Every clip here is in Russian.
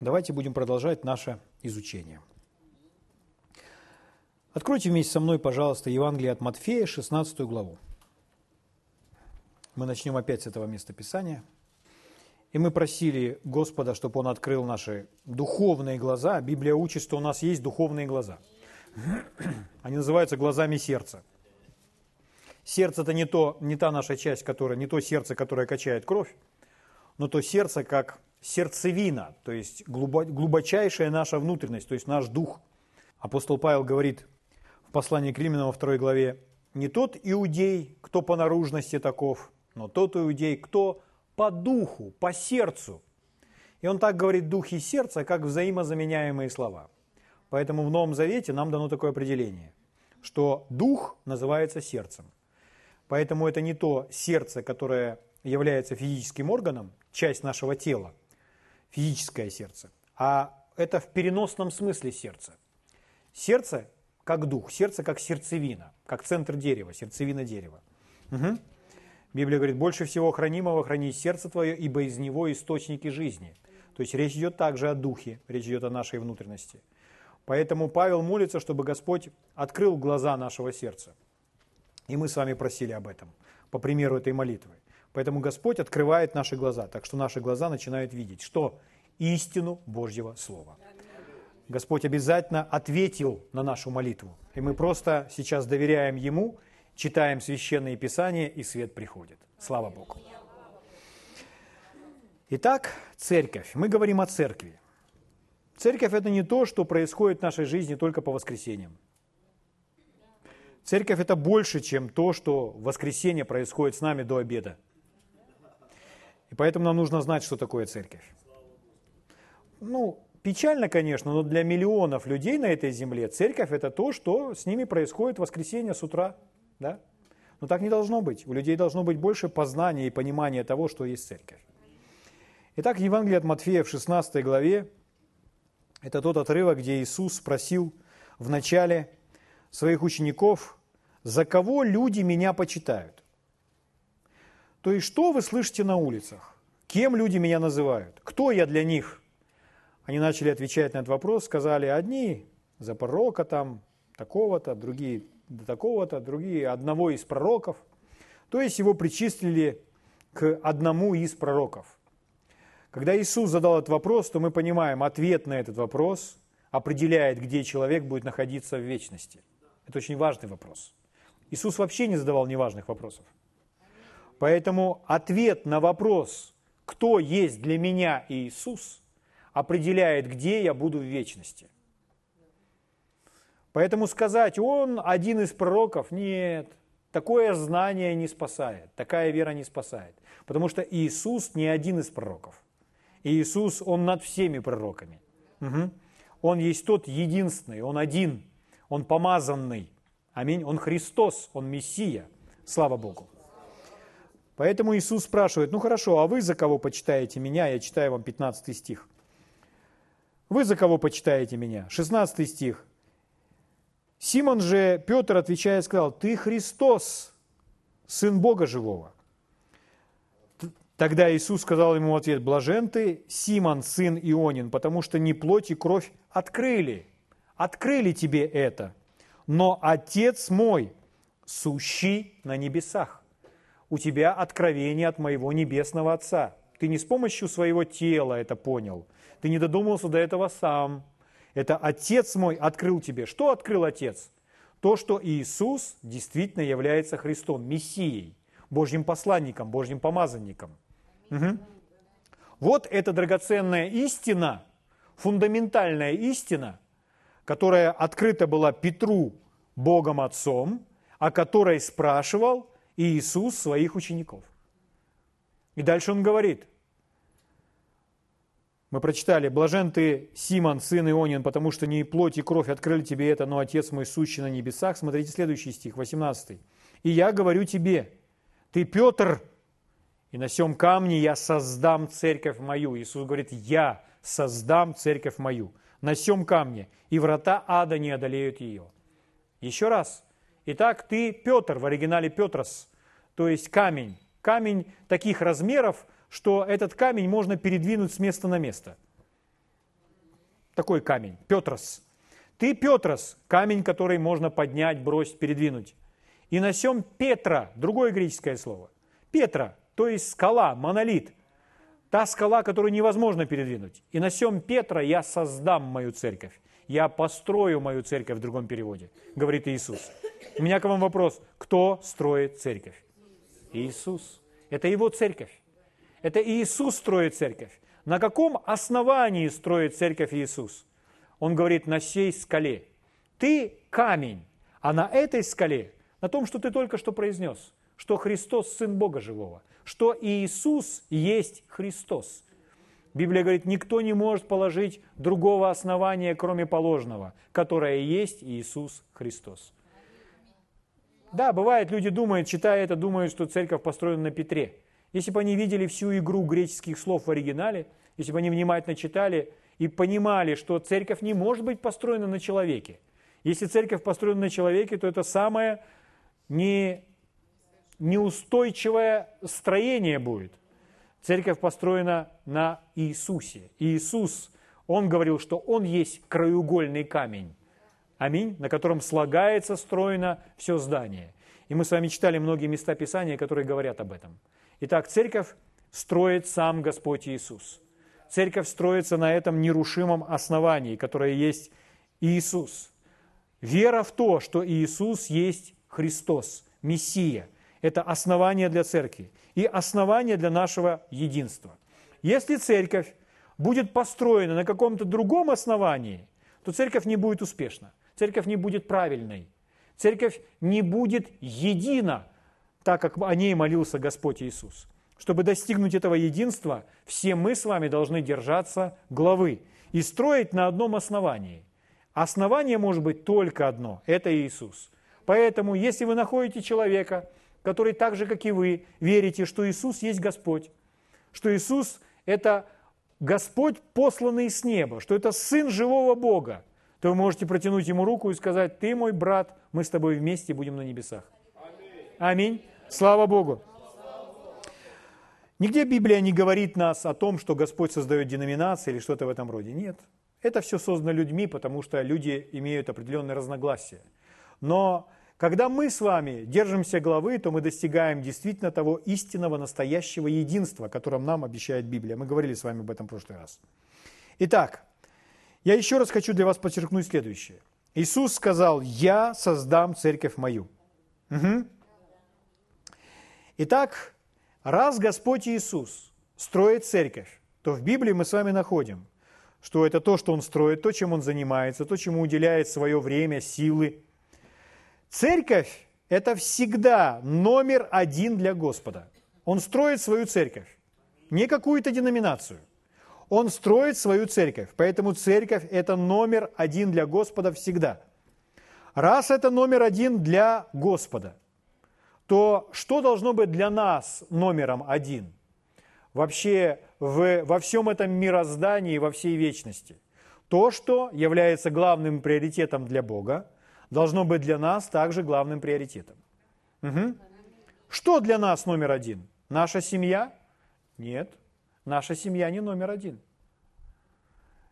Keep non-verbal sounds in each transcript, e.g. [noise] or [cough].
Давайте будем продолжать наше изучение. Откройте вместе со мной, пожалуйста, Евангелие от Матфея, 16 главу. Мы начнем опять с этого места Писания. И мы просили Господа, чтобы Он открыл наши духовные глаза. Библия учит, что у нас есть духовные глаза. [clears throat] Они называются глазами сердца. Сердце – это не, то, не та наша часть, которая, не то сердце, которое качает кровь, но то сердце, как сердцевина, то есть глубочайшая наша внутренность, то есть наш дух. Апостол Павел говорит в послании к Римлянам во второй главе, «Не тот иудей, кто по наружности таков, но тот иудей, кто по духу, по сердцу». И он так говорит «дух и сердце», как взаимозаменяемые слова. Поэтому в Новом Завете нам дано такое определение, что дух называется сердцем. Поэтому это не то сердце, которое является физическим органом, часть нашего тела, физическое сердце, а это в переносном смысле сердце. Сердце как дух, сердце как сердцевина, как центр дерева, сердцевина дерева. Угу. Библия говорит, больше всего хранимого храни сердце твое, ибо из него источники жизни. То есть речь идет также о духе, речь идет о нашей внутренности. Поэтому Павел молится, чтобы Господь открыл глаза нашего сердца. И мы с вами просили об этом, по примеру этой молитвы. Поэтому Господь открывает наши глаза, так что наши глаза начинают видеть, что истину Божьего Слова. Господь обязательно ответил на нашу молитву. И мы просто сейчас доверяем Ему, читаем священные писания, и свет приходит. Слава Богу. Итак, церковь. Мы говорим о церкви. Церковь – это не то, что происходит в нашей жизни только по воскресеньям. Церковь – это больше, чем то, что в воскресенье происходит с нами до обеда – и поэтому нам нужно знать, что такое церковь. Ну, печально, конечно, но для миллионов людей на этой земле церковь это то, что с ними происходит в воскресенье с утра. Да? Но так не должно быть. У людей должно быть больше познания и понимания того, что есть церковь. Итак, Евангелие от Матфея в 16 главе – это тот отрывок, где Иисус спросил в начале своих учеников, «За кого люди меня почитают?» То есть, что вы слышите на улицах? Кем люди меня называют? Кто я для них? Они начали отвечать на этот вопрос, сказали, одни за пророка там, такого-то, другие до такого-то, другие одного из пророков. То есть его причислили к одному из пророков. Когда Иисус задал этот вопрос, то мы понимаем, ответ на этот вопрос определяет, где человек будет находиться в вечности. Это очень важный вопрос. Иисус вообще не задавал неважных вопросов. Поэтому ответ на вопрос, кто есть для меня Иисус, определяет, где я буду в вечности. Поэтому сказать, он один из пророков, нет, такое знание не спасает, такая вера не спасает. Потому что Иисус не один из пророков. Иисус, Он над всеми пророками. Угу. Он есть тот единственный, Он один, Он помазанный. Аминь. Он Христос, Он Мессия. Слава Богу. Поэтому Иисус спрашивает, ну хорошо, а вы за кого почитаете меня? Я читаю вам 15 стих. Вы за кого почитаете меня? 16 стих. Симон же, Петр, отвечая, сказал, ты Христос, Сын Бога Живого. Тогда Иисус сказал ему в ответ, блажен ты, Симон, сын Ионин, потому что не плоть и кровь открыли, открыли тебе это, но Отец мой, сущий на небесах у тебя откровение от моего небесного Отца. Ты не с помощью своего тела это понял. Ты не додумался до этого сам. Это Отец мой открыл тебе. Что открыл Отец? То, что Иисус действительно является Христом, Мессией, Божьим посланником, Божьим помазанником. Угу. Вот эта драгоценная истина, фундаментальная истина, которая открыта была Петру Богом Отцом, о которой спрашивал Иисус своих учеников. И дальше он говорит, мы прочитали, «Блажен ты, Симон, сын Ионин, потому что не плоть и кровь открыли тебе это, но Отец мой сущий на небесах». Смотрите следующий стих, 18. «И я говорю тебе, ты Петр, и на сем камне я создам церковь мою». Иисус говорит, «Я создам церковь мою на сем камне, и врата ада не одолеют ее». Еще раз, Итак, ты Петр, в оригинале Петрос, то есть камень. Камень таких размеров, что этот камень можно передвинуть с места на место. такой камень, Петрос. Ты, Петрос, камень, который можно поднять, бросить, передвинуть. И на сем Петра, другое греческое слово. Петра, то есть скала, монолит. Та скала, которую невозможно передвинуть. И на сем Петра я создам мою церковь. Я построю мою церковь в другом переводе, говорит Иисус. У меня к вам вопрос. Кто строит церковь? Иисус. Это его церковь. Это Иисус строит церковь. На каком основании строит церковь Иисус? Он говорит, на сей скале. Ты камень, а на этой скале, на том, что ты только что произнес, что Христос Сын Бога Живого, что Иисус есть Христос. Библия говорит, никто не может положить другого основания, кроме положенного, которое есть Иисус Христос. Да, бывает, люди думают, читая это, думают, что церковь построена на Петре. Если бы они видели всю игру греческих слов в оригинале, если бы они внимательно читали и понимали, что церковь не может быть построена на человеке. Если церковь построена на человеке, то это самое не, неустойчивое строение будет. Церковь построена на Иисусе. Иисус, Он говорил, что Он есть краеугольный камень. Аминь, на котором слагается, стройно все здание. И мы с вами читали многие места Писания, которые говорят об этом. Итак, церковь строит сам Господь Иисус. Церковь строится на этом нерушимом основании, которое есть Иисус. Вера в то, что Иисус есть Христос, Мессия. Это основание для церкви и основание для нашего единства. Если церковь будет построена на каком-то другом основании, то церковь не будет успешна церковь не будет правильной. Церковь не будет едина, так как о ней молился Господь Иисус. Чтобы достигнуть этого единства, все мы с вами должны держаться главы и строить на одном основании. Основание может быть только одно – это Иисус. Поэтому, если вы находите человека, который так же, как и вы, верите, что Иисус есть Господь, что Иисус – это Господь, посланный с неба, что это Сын живого Бога, то вы можете протянуть ему руку и сказать, ты мой брат, мы с тобой вместе будем на небесах. Аминь. Слава Богу. Нигде Библия не говорит нас о том, что Господь создает деноминации или что-то в этом роде. Нет. Это все создано людьми, потому что люди имеют определенные разногласия. Но когда мы с вами держимся главы, то мы достигаем действительно того истинного, настоящего единства, которым нам обещает Библия. Мы говорили с вами об этом в прошлый раз. Итак, я еще раз хочу для вас подчеркнуть следующее. Иисус сказал, я создам церковь мою. Угу. Итак, раз Господь Иисус строит церковь, то в Библии мы с вами находим, что это то, что Он строит, то, чем Он занимается, то, чему уделяет свое время, силы. Церковь – это всегда номер один для Господа. Он строит свою церковь, не какую-то деноминацию. Он строит свою церковь, поэтому церковь – это номер один для Господа всегда. Раз это номер один для Господа, то что должно быть для нас номером один? Вообще в, во всем этом мироздании, во всей вечности. То, что является главным приоритетом для Бога, должно быть для нас также главным приоритетом. Угу. Что для нас номер один? Наша семья? Нет. Наша семья не номер один.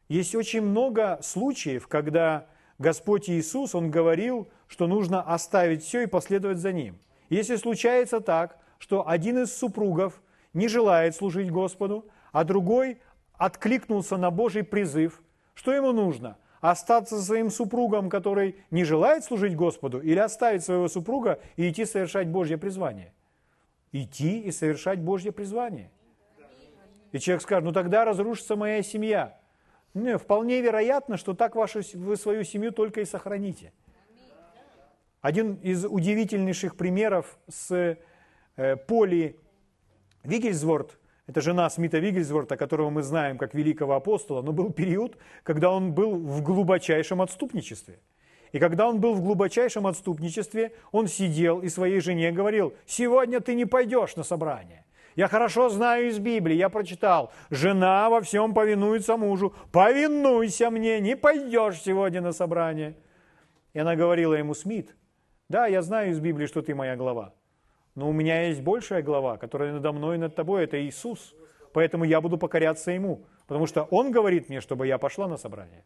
Есть очень много случаев, когда Господь Иисус, Он говорил, что нужно оставить все и последовать за Ним. Если случается так, что один из супругов не желает служить Господу, а другой откликнулся на Божий призыв, что ему нужно? Остаться со своим супругом, который не желает служить Господу, или оставить своего супруга и идти совершать Божье призвание? Идти и совершать Божье призвание. И человек скажет, ну тогда разрушится моя семья. Не, вполне вероятно, что так вашу, вы свою семью только и сохраните. Один из удивительнейших примеров с э, Поли Вигельсворт, это жена Смита Вигельсворта, которого мы знаем как великого апостола, но был период, когда он был в глубочайшем отступничестве. И когда он был в глубочайшем отступничестве, он сидел и своей жене говорил, сегодня ты не пойдешь на собрание. Я хорошо знаю из Библии, я прочитал. Жена во всем повинуется мужу. Повинуйся мне, не пойдешь сегодня на собрание. И она говорила ему, Смит, да, я знаю из Библии, что ты моя глава. Но у меня есть большая глава, которая надо мной и над тобой, это Иисус. Поэтому я буду покоряться Ему. Потому что Он говорит мне, чтобы я пошла на собрание.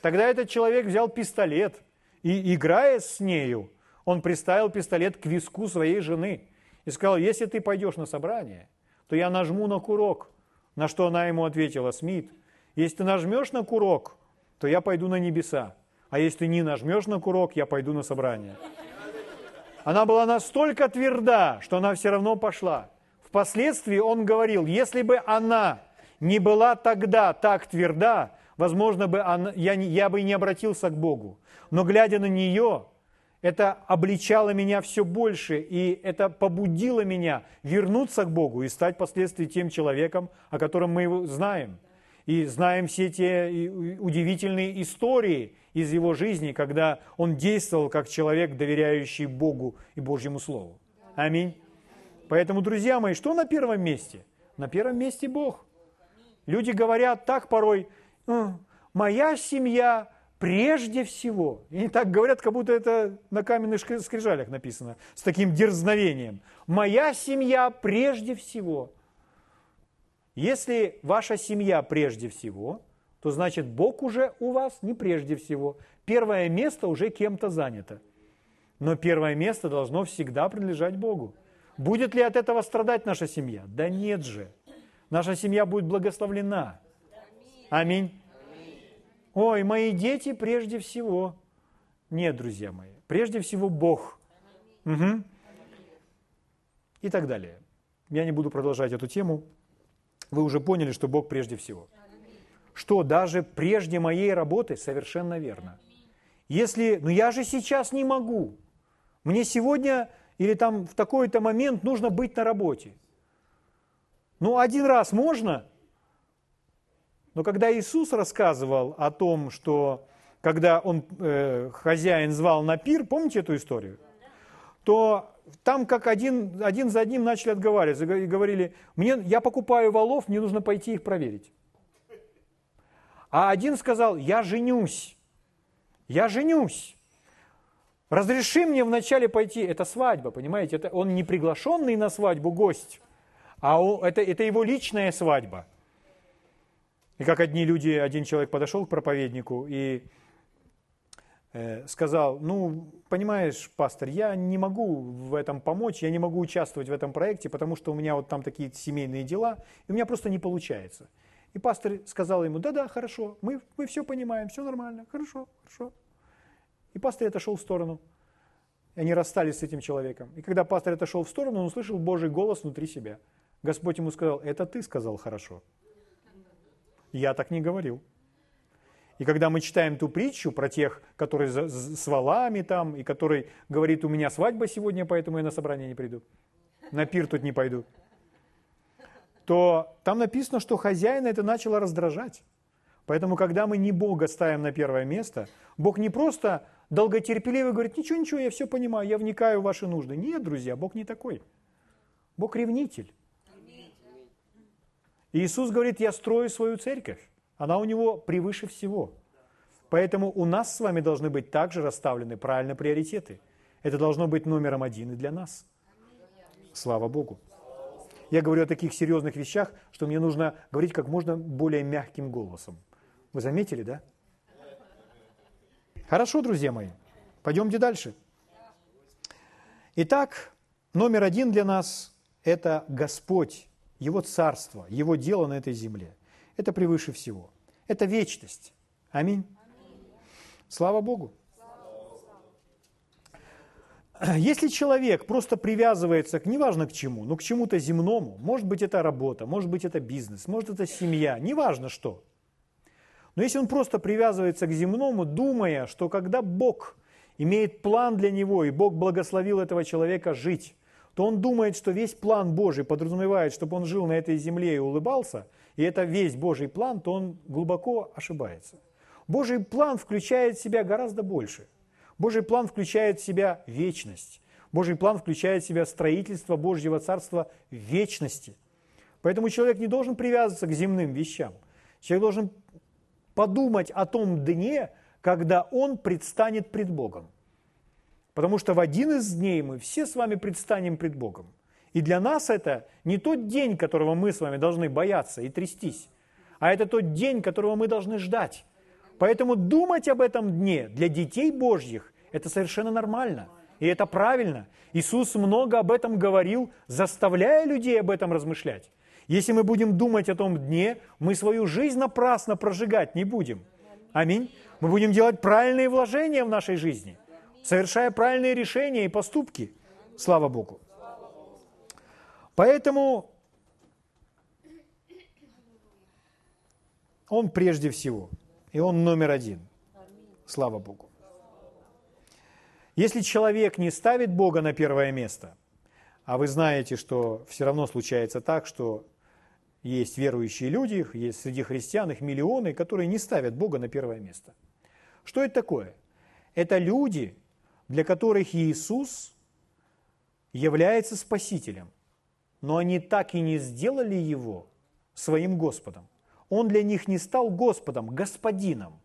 Тогда этот человек взял пистолет и, играя с нею, он приставил пистолет к виску своей жены и сказал, если ты пойдешь на собрание, то я нажму на курок. На что она ему ответила, Смит, если ты нажмешь на курок, то я пойду на небеса. А если ты не нажмешь на курок, я пойду на собрание. Она была настолько тверда, что она все равно пошла. Впоследствии он говорил, если бы она не была тогда так тверда, возможно, бы она, я, я бы и не обратился к Богу. Но глядя на нее, это обличало меня все больше, и это побудило меня вернуться к Богу и стать впоследствии тем человеком, о котором мы его знаем. И знаем все те удивительные истории из его жизни, когда он действовал как человек, доверяющий Богу и Божьему Слову. Аминь. Поэтому, друзья мои, что на первом месте? На первом месте Бог. Люди говорят так порой, моя семья прежде всего. И они так говорят, как будто это на каменных скрижалях написано, с таким дерзновением. Моя семья прежде всего. Если ваша семья прежде всего, то значит Бог уже у вас не прежде всего. Первое место уже кем-то занято. Но первое место должно всегда принадлежать Богу. Будет ли от этого страдать наша семья? Да нет же. Наша семья будет благословлена. Аминь. Ой, мои дети прежде всего. Нет, друзья мои, прежде всего Бог. Угу. И так далее. Я не буду продолжать эту тему. Вы уже поняли, что Бог прежде всего. Что даже прежде моей работы совершенно верно. Если, ну я же сейчас не могу. Мне сегодня или там в такой-то момент нужно быть на работе. Ну, один раз можно, но когда Иисус рассказывал о том, что когда он, э, хозяин звал на пир, помните эту историю? То там как один, один за одним начали отговариваться и говорили, мне, я покупаю валов, мне нужно пойти их проверить. А один сказал, я женюсь, я женюсь. Разреши мне вначале пойти, это свадьба, понимаете, это он не приглашенный на свадьбу гость, а он, это, это его личная свадьба. И как одни люди, один человек подошел к проповеднику и э, сказал, ну, понимаешь, пастор, я не могу в этом помочь, я не могу участвовать в этом проекте, потому что у меня вот там такие семейные дела, и у меня просто не получается. И пастор сказал ему, да-да, хорошо, мы, мы все понимаем, все нормально, хорошо, хорошо. И пастор отошел в сторону. И они расстались с этим человеком. И когда пастор отошел в сторону, он услышал Божий голос внутри себя. Господь ему сказал, это ты сказал хорошо. Я так не говорил. И когда мы читаем ту притчу про тех, которые с валами там, и который говорит, у меня свадьба сегодня, поэтому я на собрание не приду, на пир тут не пойду, то там написано, что хозяина это начало раздражать. Поэтому, когда мы не Бога ставим на первое место, Бог не просто долготерпеливый говорит, ничего, ничего, я все понимаю, я вникаю в ваши нужды. Нет, друзья, Бог не такой. Бог ревнитель. Иисус говорит, я строю свою церковь. Она у него превыше всего. Поэтому у нас с вами должны быть также расставлены правильно приоритеты. Это должно быть номером один и для нас. Слава Богу. Я говорю о таких серьезных вещах, что мне нужно говорить как можно более мягким голосом. Вы заметили, да? Хорошо, друзья мои. Пойдемте дальше. Итак, номер один для нас – это Господь его царство, Его дело на этой земле. Это превыше всего. Это вечность. Аминь. Слава Богу. Если человек просто привязывается к неважно к чему, но к чему-то земному, может быть это работа, может быть это бизнес, может это семья, неважно что. Но если он просто привязывается к земному, думая, что когда Бог имеет план для него, и Бог благословил этого человека жить, то он думает, что весь план Божий подразумевает, чтобы он жил на этой земле и улыбался, и это весь Божий план, то он глубоко ошибается. Божий план включает в себя гораздо больше. Божий план включает в себя вечность. Божий план включает в себя строительство Божьего Царства вечности. Поэтому человек не должен привязываться к земным вещам. Человек должен подумать о том дне, когда он предстанет пред Богом. Потому что в один из дней мы все с вами предстанем пред Богом. И для нас это не тот день, которого мы с вами должны бояться и трястись, а это тот день, которого мы должны ждать. Поэтому думать об этом дне для детей Божьих – это совершенно нормально. И это правильно. Иисус много об этом говорил, заставляя людей об этом размышлять. Если мы будем думать о том дне, мы свою жизнь напрасно прожигать не будем. Аминь. Мы будем делать правильные вложения в нашей жизни, совершая правильные решения и поступки. Слава Богу. Поэтому Он прежде всего, и Он номер один. Слава Богу. Если человек не ставит Бога на первое место, а вы знаете, что все равно случается так, что есть верующие люди, есть среди христиан их миллионы, которые не ставят Бога на первое место. Что это такое? Это люди, для которых Иисус является Спасителем, но они так и не сделали Его своим Господом. Он для них не стал Господом, Господином.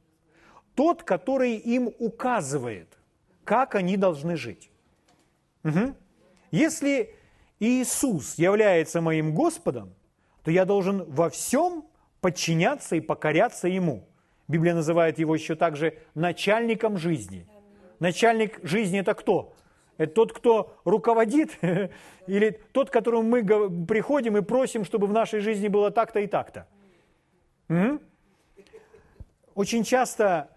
Тот, который им указывает, как они должны жить. Угу. Если Иисус является моим Господом, то я должен во всем подчиняться и покоряться Ему. Библия называет его еще также начальником жизни. Начальник жизни это кто? Это тот, кто руководит, [laughs] или тот, к которому мы приходим и просим, чтобы в нашей жизни было так-то и так-то. Очень часто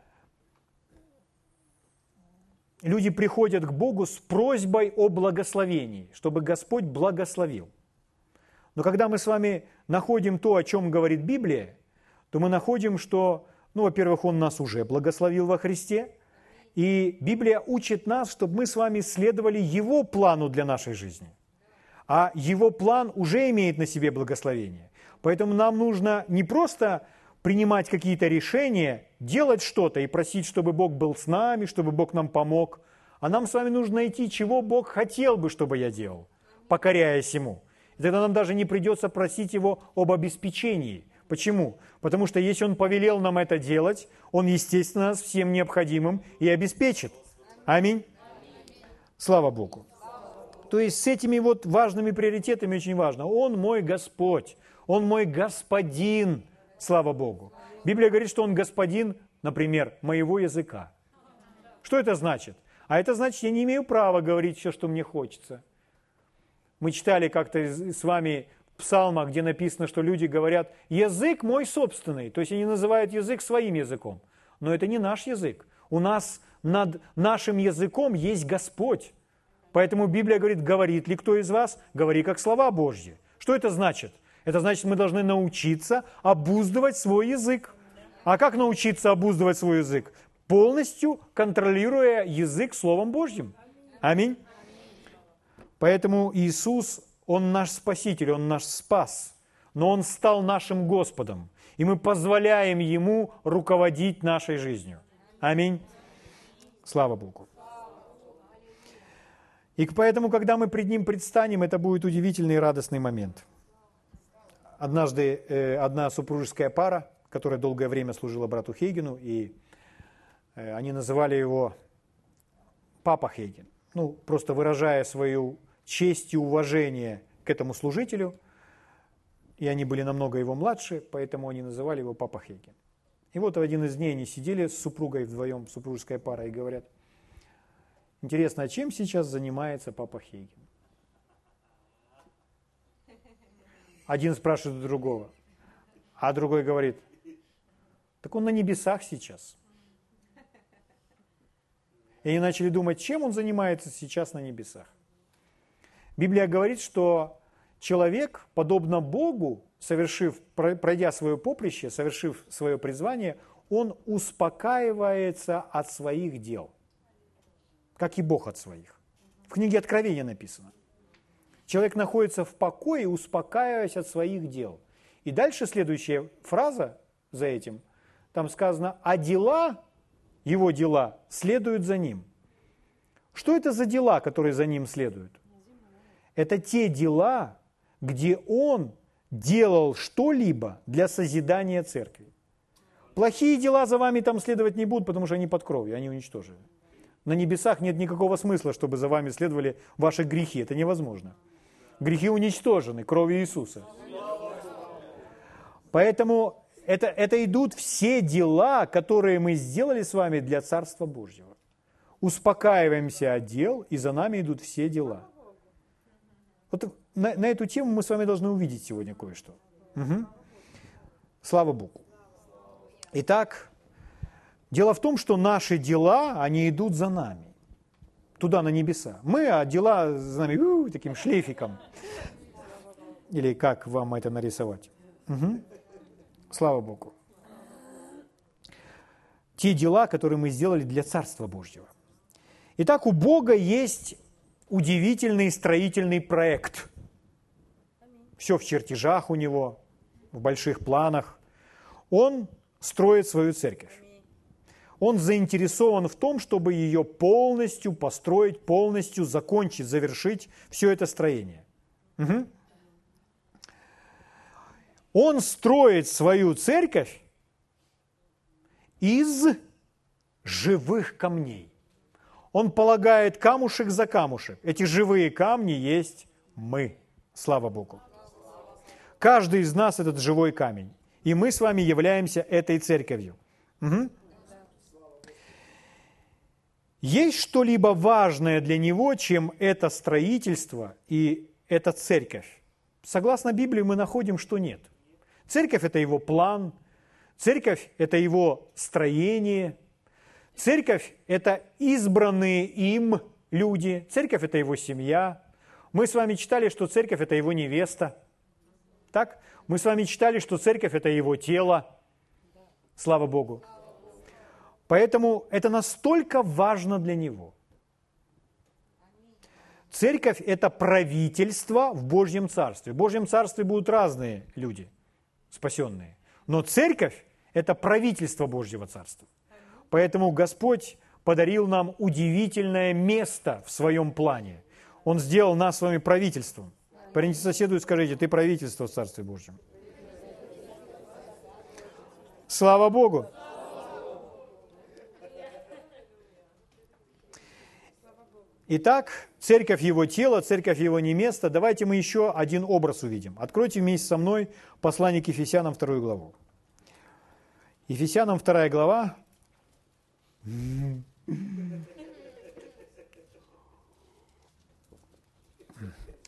люди приходят к Богу с просьбой о благословении, чтобы Господь благословил. Но когда мы с вами находим то, о чем говорит Библия, то мы находим, что, ну, во-первых, Он нас уже благословил во Христе, и Библия учит нас, чтобы мы с вами следовали Его плану для нашей жизни. А Его план уже имеет на себе благословение. Поэтому нам нужно не просто принимать какие-то решения, делать что-то и просить, чтобы Бог был с нами, чтобы Бог нам помог, а нам с вами нужно найти, чего Бог хотел бы, чтобы я делал, покоряясь Ему. И тогда нам даже не придется просить Его об обеспечении. Почему? Потому что если Он повелел нам это делать, Он, естественно, нас всем необходимым и обеспечит. Аминь. Слава Богу. То есть с этими вот важными приоритетами очень важно. Он мой Господь, Он мой Господин, слава Богу. Библия говорит, что Он Господин, например, моего языка. Что это значит? А это значит, я не имею права говорить все, что мне хочется – мы читали как-то с вами псалма, где написано, что люди говорят, язык мой собственный, то есть они называют язык своим языком. Но это не наш язык. У нас над нашим языком есть Господь. Поэтому Библия говорит, говорит ли кто из вас, говори как слова Божьи. Что это значит? Это значит, мы должны научиться обуздывать свой язык. А как научиться обуздывать свой язык? Полностью контролируя язык Словом Божьим. Аминь. Поэтому Иисус, Он наш Спаситель, Он наш Спас, но Он стал нашим Господом, и мы позволяем Ему руководить нашей жизнью. Аминь. Слава Богу. И поэтому, когда мы пред Ним предстанем, это будет удивительный и радостный момент. Однажды э, одна супружеская пара, которая долгое время служила брату Хейгену, и э, они называли его Папа Хейген ну, просто выражая свою честь и уважение к этому служителю, и они были намного его младше, поэтому они называли его Папа Хейген. И вот в один из дней они сидели с супругой вдвоем, супружеская пара, и говорят, интересно, а чем сейчас занимается Папа Хейген? Один спрашивает другого, а другой говорит, так он на небесах сейчас – и они начали думать, чем он занимается сейчас на небесах. Библия говорит, что человек, подобно Богу, совершив, пройдя свое поприще, совершив свое призвание, он успокаивается от своих дел, как и Бог от своих. В книге Откровения написано. Человек находится в покое, успокаиваясь от своих дел. И дальше следующая фраза за этим, там сказано, а дела его дела следуют за ним. Что это за дела, которые за ним следуют? Это те дела, где он делал что-либо для созидания церкви. Плохие дела за вами там следовать не будут, потому что они под кровью, они уничтожены. На небесах нет никакого смысла, чтобы за вами следовали ваши грехи. Это невозможно. Грехи уничтожены кровью Иисуса. Поэтому это, это идут все дела, которые мы сделали с вами для Царства Божьего. Успокаиваемся от дел, и за нами идут все дела. Вот на, на эту тему мы с вами должны увидеть сегодня кое-что. Угу. Слава Богу. Итак, дело в том, что наши дела, они идут за нами. Туда, на небеса. Мы, а дела за нами у, таким шлейфиком. Или как вам это нарисовать? Угу. Слава Богу. Те дела, которые мы сделали для Царства Божьего. Итак, у Бога есть удивительный строительный проект. Все в чертежах у него, в больших планах. Он строит свою церковь. Он заинтересован в том, чтобы ее полностью построить, полностью закончить, завершить все это строение. Угу. Он строит свою церковь из живых камней. Он полагает камушек за камушек. Эти живые камни есть мы. Слава Богу. Каждый из нас этот живой камень. И мы с вами являемся этой церковью. Угу. Есть что-либо важное для него, чем это строительство и эта церковь? Согласно Библии мы находим, что нет. Церковь – это его план, церковь – это его строение – Церковь – это избранные им люди, церковь – это его семья. Мы с вами читали, что церковь – это его невеста. Так? Мы с вами читали, что церковь – это его тело. Слава Богу. Поэтому это настолько важно для него. Церковь – это правительство в Божьем Царстве. В Божьем Царстве будут разные люди, спасенные. Но церковь – это правительство Божьего Царства. Поэтому Господь подарил нам удивительное место в своем плане. Он сделал нас с вами правительством. Парните соседу и скажите, ты правительство в Царстве Божьем. Слава Богу! Итак, церковь его тело, церковь его не место. Давайте мы еще один образ увидим. Откройте вместе со мной послание к Ефесянам, вторую главу. Ефесянам, вторая глава,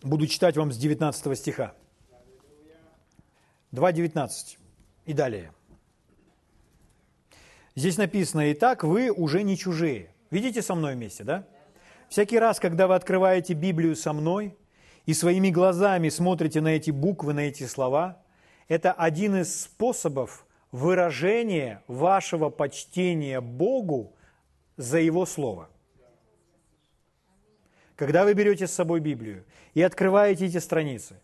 Буду читать вам с 19 стиха. 2.19 и далее. Здесь написано, «Итак, вы уже не чужие». Видите со мной вместе, да? Всякий раз, когда вы открываете Библию со мной и своими глазами смотрите на эти буквы, на эти слова, это один из способов выражение вашего почтения Богу за Его Слово. Когда вы берете с собой Библию и открываете эти страницы,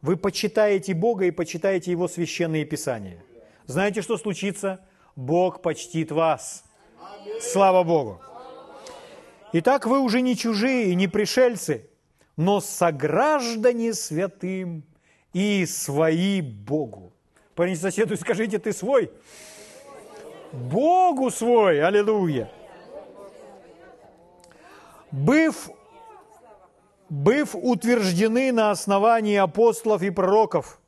вы почитаете Бога и почитаете Его священные Писания. Знаете, что случится? Бог почтит вас. Слава Богу! Итак, вы уже не чужие не пришельцы, но сограждане святым и свои Богу. Парень соседу скажите, ты свой? Богу свой, аллилуйя! Быв, быв утверждены на основании апостолов и пророков,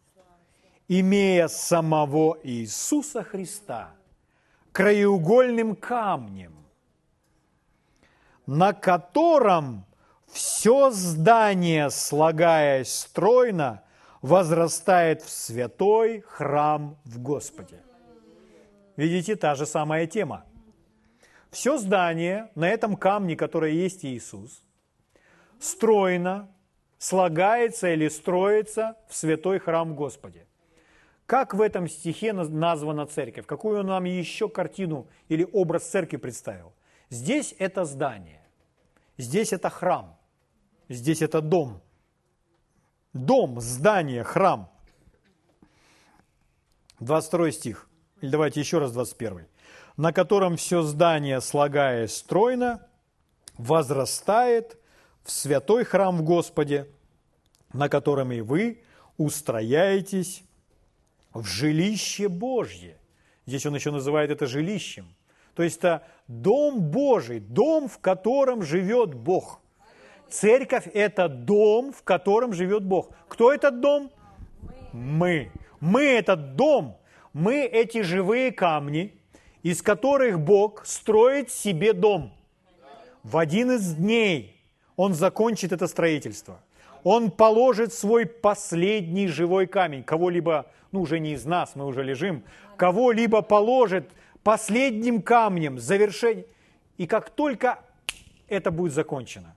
имея самого Иисуса Христа краеугольным камнем, на котором все здание, слагаясь стройно, возрастает в святой храм в Господе. Видите, та же самая тема. Все здание на этом камне, которое есть Иисус, стройно слагается или строится в святой храм Господе. Как в этом стихе названа церковь? Какую он нам еще картину или образ церкви представил? Здесь это здание, здесь это храм, здесь это дом – дом, здание, храм. 22 стих. Или давайте еще раз 21. На котором все здание, слагаясь стройно, возрастает в святой храм в Господе, на котором и вы устрояетесь в жилище Божье. Здесь он еще называет это жилищем. То есть это дом Божий, дом, в котором живет Бог – Церковь – это дом, в котором живет Бог. Кто этот дом? Мы. Мы – этот дом. Мы эти живые камни, из которых Бог строит себе дом. В один из дней Он закончит это строительство. Он положит свой последний живой камень. Кого-либо, ну уже не из нас, мы уже лежим, кого-либо положит последним камнем завершение. И как только это будет закончено,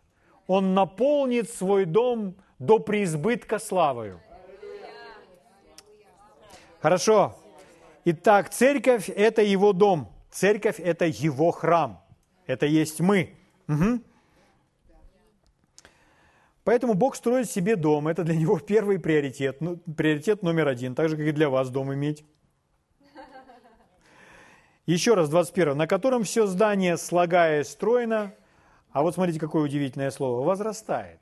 Он наполнит свой дом до преизбытка славою. Хорошо. Итак, церковь – это его дом. Церковь – это его храм. Это есть мы. Угу. Поэтому Бог строит себе дом. Это для него [laughs] первый приоритет. Ну, приоритет номер один. Так же, как и для вас дом иметь. Еще раз, 21. На котором все здание, слагаясь, строено. А вот смотрите, какое удивительное слово. Возрастает.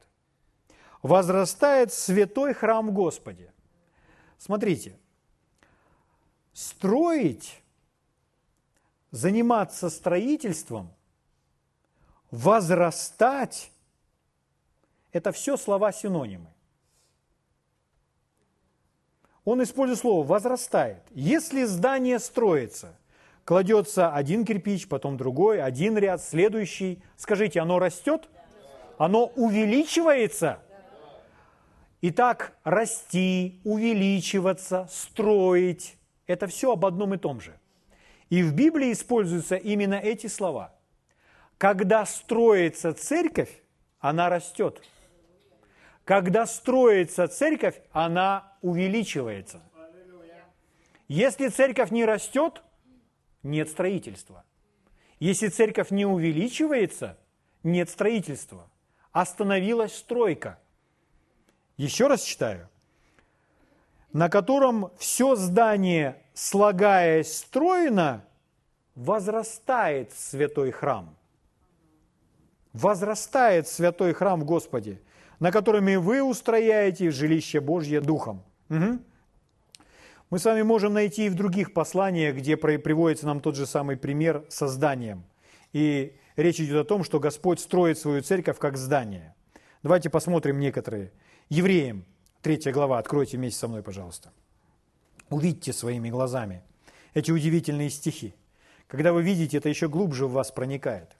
Возрастает святой храм Господи. Смотрите, строить, заниматься строительством, возрастать – это все слова-синонимы. Он использует слово «возрастает». Если здание строится, кладется один кирпич, потом другой, один ряд, следующий. Скажите, оно растет? Оно увеличивается? Итак, расти, увеличиваться, строить это все об одном и том же. И в Библии используются именно эти слова. Когда строится церковь, она растет. Когда строится церковь, она увеличивается. Если церковь не растет, нет строительства. Если церковь не увеличивается, нет строительства. Остановилась стройка. Еще раз читаю на котором все здание, слагаясь стройно, возрастает святой храм. Возрастает святой храм Господи, на котором и вы устрояете жилище Божье Духом. Угу. Мы с вами можем найти и в других посланиях, где приводится нам тот же самый пример со зданием. И речь идет о том, что Господь строит свою церковь как здание. Давайте посмотрим некоторые. Евреям, Третья глава, откройте вместе со мной, пожалуйста. Увидьте своими глазами эти удивительные стихи. Когда вы видите, это еще глубже в вас проникает.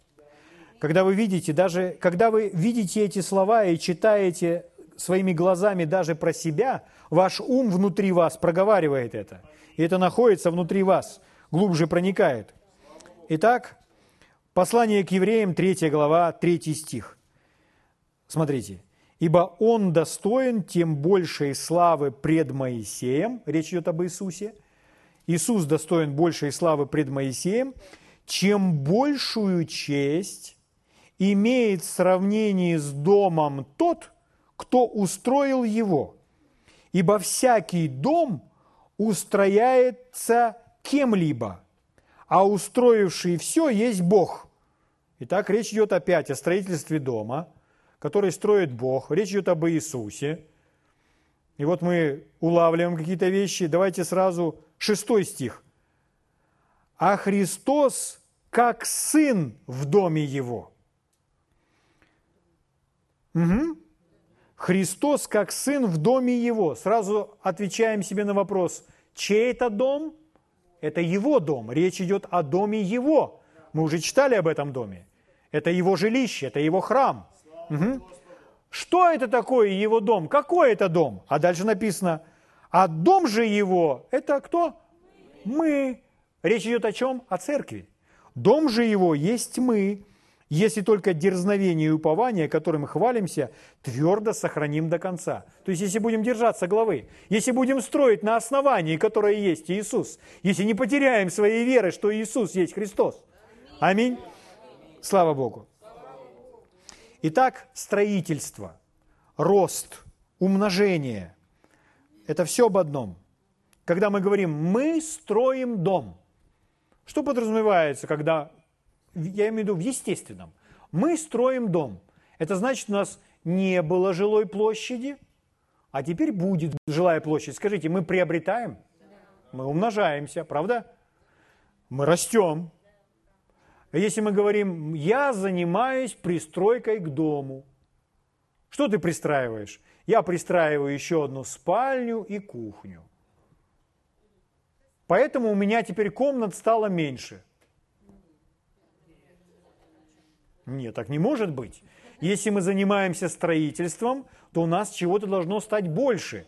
Когда вы видите, даже когда вы видите эти слова и читаете своими глазами даже про себя, ваш ум внутри вас проговаривает это. И это находится внутри вас, глубже проникает. Итак, послание к евреям, 3 глава, 3 стих. Смотрите ибо он достоин тем большей славы пред Моисеем, речь идет об Иисусе, Иисус достоин большей славы пред Моисеем, чем большую честь имеет в сравнении с домом тот, кто устроил его. Ибо всякий дом устрояется кем-либо, а устроивший все есть Бог. Итак, речь идет опять о строительстве дома – который строит Бог. Речь идет об Иисусе. И вот мы улавливаем какие-то вещи. Давайте сразу шестой стих. «А Христос как Сын в доме Его». Угу. Христос как Сын в доме Его. Сразу отвечаем себе на вопрос, чей это дом? Это Его дом. Речь идет о доме Его. Мы уже читали об этом доме. Это Его жилище, это Его храм. Угу. Что это такое его дом? Какой это дом? А дальше написано, а дом же его, это кто? Мы. Речь идет о чем? О церкви. Дом же его есть мы, если только дерзновение и упование, которым хвалимся, твердо сохраним до конца. То есть, если будем держаться главы, если будем строить на основании, которое есть Иисус, если не потеряем своей веры, что Иисус есть Христос. Аминь. Слава Богу. Итак, строительство, рост, умножение – это все об одном. Когда мы говорим «мы строим дом», что подразумевается, когда, я имею в виду в естественном, мы строим дом. Это значит, у нас не было жилой площади, а теперь будет жилая площадь. Скажите, мы приобретаем? Мы умножаемся, правда? Мы растем, если мы говорим, я занимаюсь пристройкой к дому, что ты пристраиваешь? Я пристраиваю еще одну спальню и кухню. поэтому у меня теперь комнат стало меньше. Нет, так не может быть. Если мы занимаемся строительством, то у нас чего-то должно стать больше.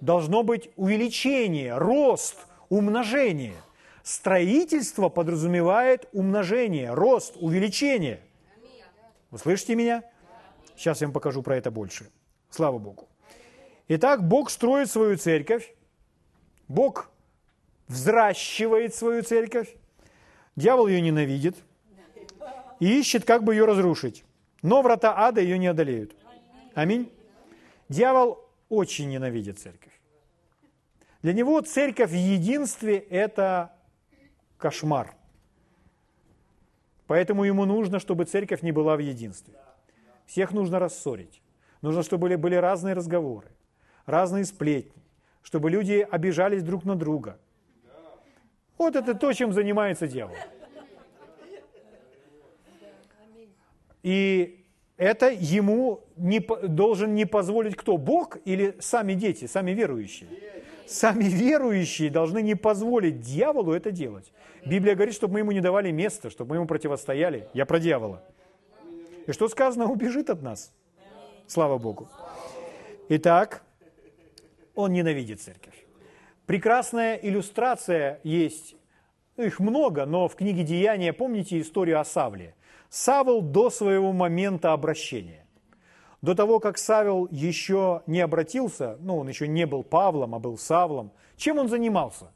Должно быть увеличение, рост, умножение. Строительство подразумевает умножение, рост, увеличение. Вы слышите меня? Сейчас я вам покажу про это больше. Слава Богу. Итак, Бог строит свою церковь, Бог взращивает свою церковь, дьявол ее ненавидит и ищет, как бы ее разрушить. Но врата ада ее не одолеют. Аминь. Дьявол очень ненавидит церковь. Для него церковь в единстве – это кошмар. Поэтому ему нужно, чтобы церковь не была в единстве. Всех нужно рассорить. Нужно, чтобы были разные разговоры, разные сплетни, чтобы люди обижались друг на друга. Вот это то, чем занимается дьявол. И это ему не, должен не позволить кто? Бог или сами дети, сами верующие? Сами верующие должны не позволить дьяволу это делать. Библия говорит, чтобы мы ему не давали места, чтобы мы ему противостояли. Я про дьявола. И что сказано, убежит от нас. Слава Богу. Итак, он ненавидит церковь. Прекрасная иллюстрация есть, их много, но в книге Деяния, помните историю о Савле? Савл до своего момента обращения. До того, как Савел еще не обратился, ну, он еще не был Павлом, а был Савлом, чем он занимался?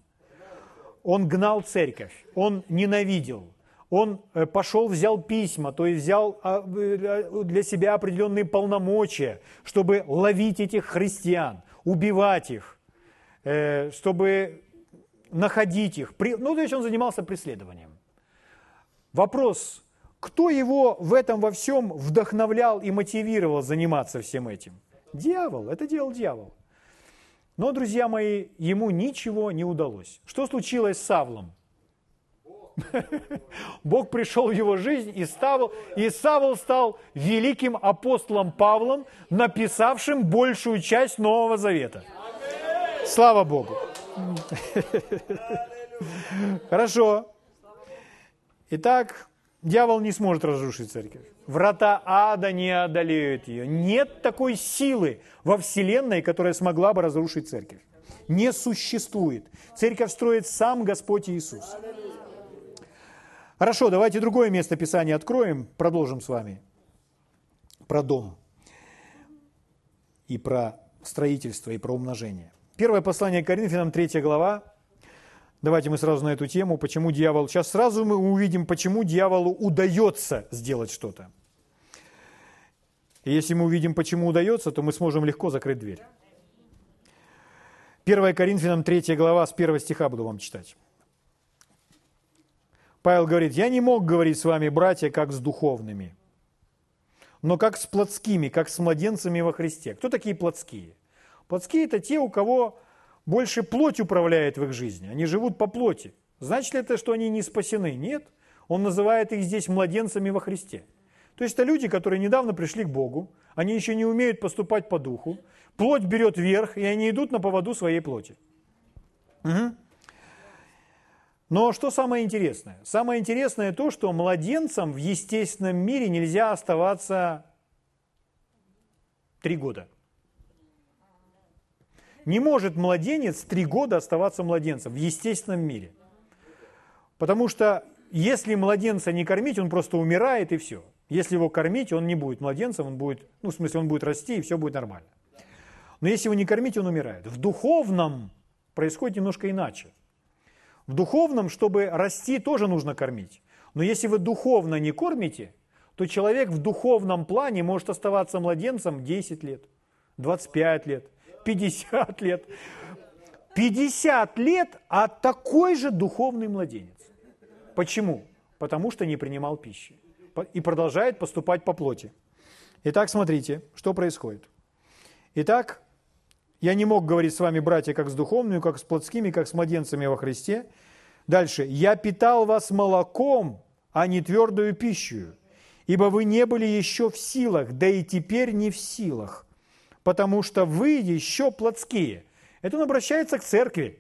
Он гнал церковь, он ненавидел, он э, пошел, взял письма, то есть взял а, э, для себя определенные полномочия, чтобы ловить этих христиан, убивать их, э, чтобы находить их. Ну, то есть он занимался преследованием. Вопрос, кто его в этом во всем вдохновлял и мотивировал заниматься всем этим? Дьявол, это делал дьявол. Но, друзья мои, ему ничего не удалось. Что случилось с Савлом? [laughs] Бог пришел в его жизнь, и, стал, и Савл стал великим апостолом Павлом, написавшим большую часть Нового Завета. Слава Богу! Хорошо. Итак, дьявол не сможет разрушить церковь. Врата ада не одолеют ее. Нет такой силы во Вселенной, которая смогла бы разрушить церковь. Не существует. Церковь строит сам Господь Иисус. Хорошо, давайте другое место Писания откроем, продолжим с вами. Про дом и про строительство, и про умножение. Первое послание Коринфянам, 3 глава. Давайте мы сразу на эту тему, почему дьявол... Сейчас сразу мы увидим, почему дьяволу удается сделать что-то. И если мы увидим, почему удается, то мы сможем легко закрыть дверь. 1 Коринфянам 3 глава, с 1 стиха буду вам читать. Павел говорит, я не мог говорить с вами, братья, как с духовными, но как с плотскими, как с младенцами во Христе. Кто такие плотские? Плотские – это те, у кого больше плоть управляет в их жизни. Они живут по плоти. Значит ли это, что они не спасены? Нет. Он называет их здесь младенцами во Христе. То есть это люди, которые недавно пришли к Богу, они еще не умеют поступать по духу, плоть берет верх, и они идут на поводу своей плоти. Угу. Но что самое интересное? Самое интересное то, что младенцам в естественном мире нельзя оставаться три года. Не может младенец три года оставаться младенцем в естественном мире. Потому что если младенца не кормить, он просто умирает и все. Если его кормить, он не будет младенцем, он будет, ну, в смысле, он будет расти, и все будет нормально. Но если его не кормить, он умирает. В духовном происходит немножко иначе. В духовном, чтобы расти, тоже нужно кормить. Но если вы духовно не кормите, то человек в духовном плане может оставаться младенцем 10 лет, 25 лет, 50 лет. 50 лет, а такой же духовный младенец. Почему? Потому что не принимал пищи и продолжает поступать по плоти. Итак, смотрите, что происходит. Итак, я не мог говорить с вами, братья, как с духовными, как с плотскими, как с младенцами во Христе. Дальше. «Я питал вас молоком, а не твердую пищу, ибо вы не были еще в силах, да и теперь не в силах, потому что вы еще плотские». Это он обращается к церкви.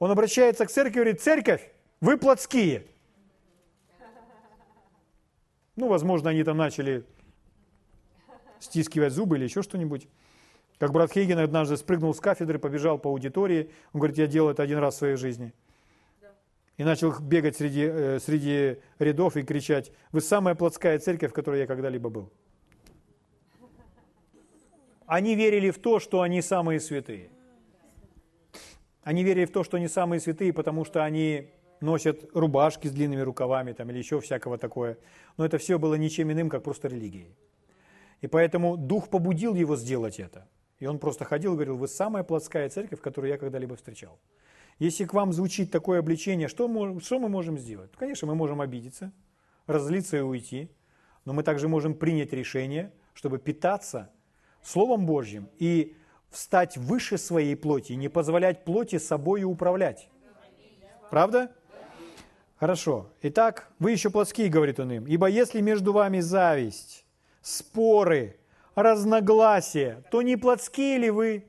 Он обращается к церкви и говорит, церковь, вы плотские. Ну, возможно, они там начали стискивать зубы или еще что-нибудь. Как брат Хейген однажды спрыгнул с кафедры, побежал по аудитории. Он говорит, я делал это один раз в своей жизни. И начал бегать среди, э, среди рядов и кричать, вы самая плотская церковь, в которой я когда-либо был. Они верили в то, что они самые святые. Они верили в то, что они самые святые, потому что они носят рубашки с длинными рукавами там, или еще всякого такое. Но это все было ничем иным, как просто религией. И поэтому Дух побудил его сделать это. И он просто ходил и говорил, вы самая плотская церковь, которую я когда-либо встречал. Если к вам звучит такое обличение, что мы, что мы можем сделать? Конечно, мы можем обидеться, разлиться и уйти, но мы также можем принять решение, чтобы питаться Словом Божьим и встать выше своей плоти, не позволять плоти собой управлять. Правда? Хорошо. Итак, вы еще плотские, говорит он им. Ибо если между вами зависть, споры, разногласия, то не плотские ли вы?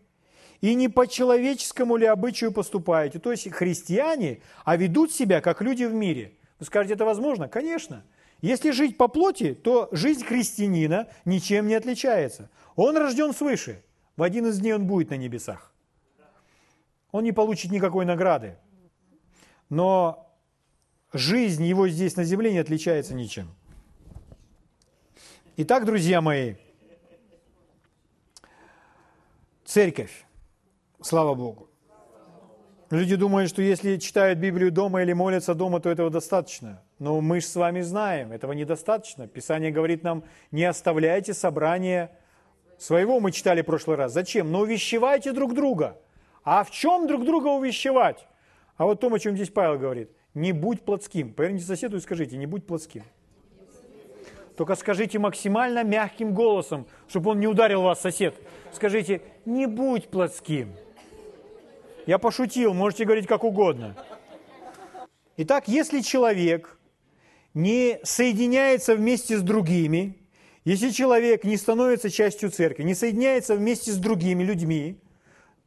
И не по человеческому ли обычаю поступаете? То есть христиане, а ведут себя как люди в мире. Вы скажете, это возможно? Конечно. Если жить по плоти, то жизнь христианина ничем не отличается. Он рожден свыше. В один из дней он будет на небесах. Он не получит никакой награды. Но жизнь его здесь на земле не отличается ничем. Итак, друзья мои, церковь, слава Богу. Люди думают, что если читают Библию дома или молятся дома, то этого достаточно. Но мы же с вами знаем, этого недостаточно. Писание говорит нам, не оставляйте собрание своего, мы читали в прошлый раз. Зачем? Но увещевайте друг друга. А в чем друг друга увещевать? А вот том, о чем здесь Павел говорит. Не будь плотским. Поверните соседу и скажите, не будь плотским. Только скажите максимально мягким голосом, чтобы он не ударил вас, сосед. Скажите, не будь плотским. Я пошутил, можете говорить как угодно. Итак, если человек не соединяется вместе с другими, если человек не становится частью церкви, не соединяется вместе с другими людьми,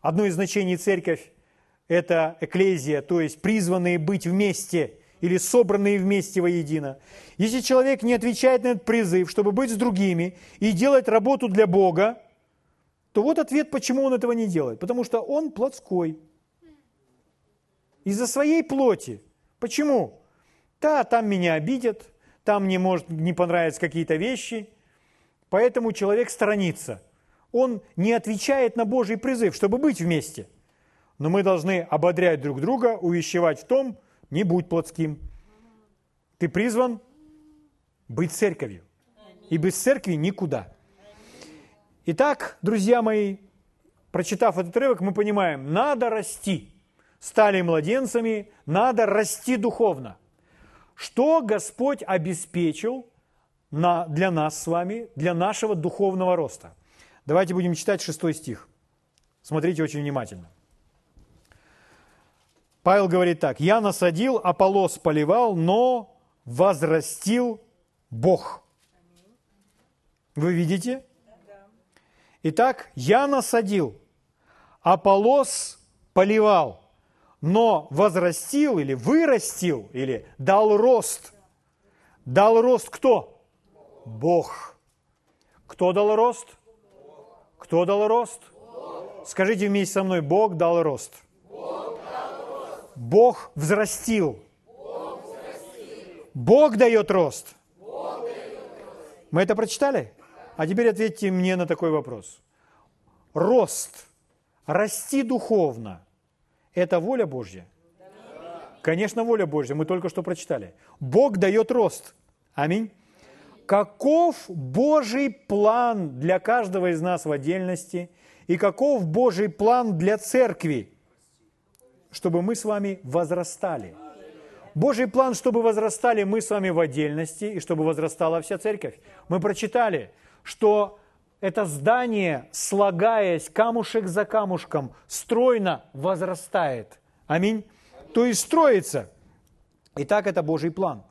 одно из значений церковь – это эклезия, то есть призванные быть вместе или собранные вместе воедино. Если человек не отвечает на этот призыв, чтобы быть с другими и делать работу для Бога, то вот ответ, почему он этого не делает. Потому что он плотской. Из-за своей плоти. Почему? Да, там меня обидят, там мне может не понравятся какие-то вещи, поэтому человек сторонится. Он не отвечает на Божий призыв, чтобы быть вместе. Но мы должны ободрять друг друга, увещевать в том, не будь плотским. Ты призван быть церковью. И без церкви никуда. Итак, друзья мои, прочитав этот отрывок, мы понимаем, надо расти. Стали младенцами, надо расти духовно. Что Господь обеспечил на, для нас с вами, для нашего духовного роста? Давайте будем читать шестой стих. Смотрите очень внимательно. Павел говорит так, «Я насадил, Аполос поливал, но возрастил Бог». Вы видите? Итак, я насадил, Аполос поливал, но возрастил или вырастил, или дал рост. Дал рост кто? Бог. Кто дал рост? Кто дал рост? Скажите вместе со мной, Бог дал рост. Бог взрастил. Бог дает рост. Мы это прочитали? А теперь ответьте мне на такой вопрос. Рост, расти духовно, это воля Божья? Конечно, воля Божья, мы только что прочитали. Бог дает рост. Аминь. Каков Божий план для каждого из нас в отдельности и каков Божий план для церкви? чтобы мы с вами возрастали. Божий план, чтобы возрастали мы с вами в отдельности и чтобы возрастала вся церковь. Мы прочитали, что это здание, слагаясь камушек за камушком, стройно возрастает. Аминь. То есть строится. Итак, это Божий план.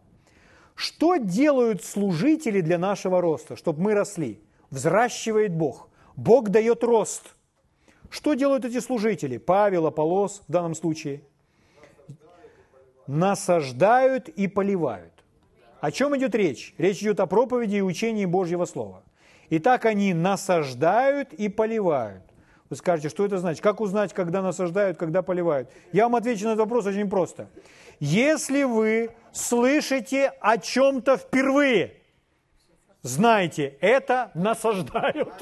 Что делают служители для нашего роста, чтобы мы росли? Взращивает Бог. Бог дает рост – что делают эти служители? Павел, Аполос в данном случае. насаждают и поливают. О чем идет речь? Речь идет о проповеди и учении Божьего Слова. Итак, они насаждают и поливают. Вы скажете, что это значит? Как узнать, когда насаждают, когда поливают? Я вам отвечу на этот вопрос очень просто. Если вы слышите о чем-то впервые, знайте, это насаждают.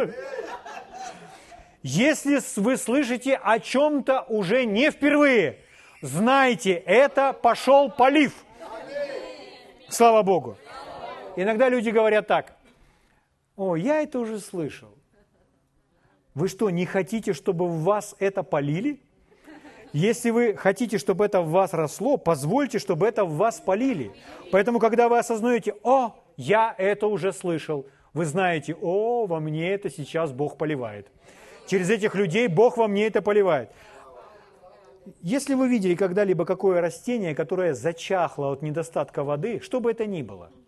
Если вы слышите о чем-то уже не впервые, знайте, это пошел полив. Слава Богу. Иногда люди говорят так, о, я это уже слышал. Вы что, не хотите, чтобы в вас это полили? Если вы хотите, чтобы это в вас росло, позвольте, чтобы это в вас полили. Поэтому, когда вы осознаете, о, я это уже слышал, вы знаете, о, во мне это сейчас Бог поливает. Через этих людей Бог во мне это поливает. Если вы видели когда-либо какое растение, которое зачахло от недостатка воды, что бы это ни было –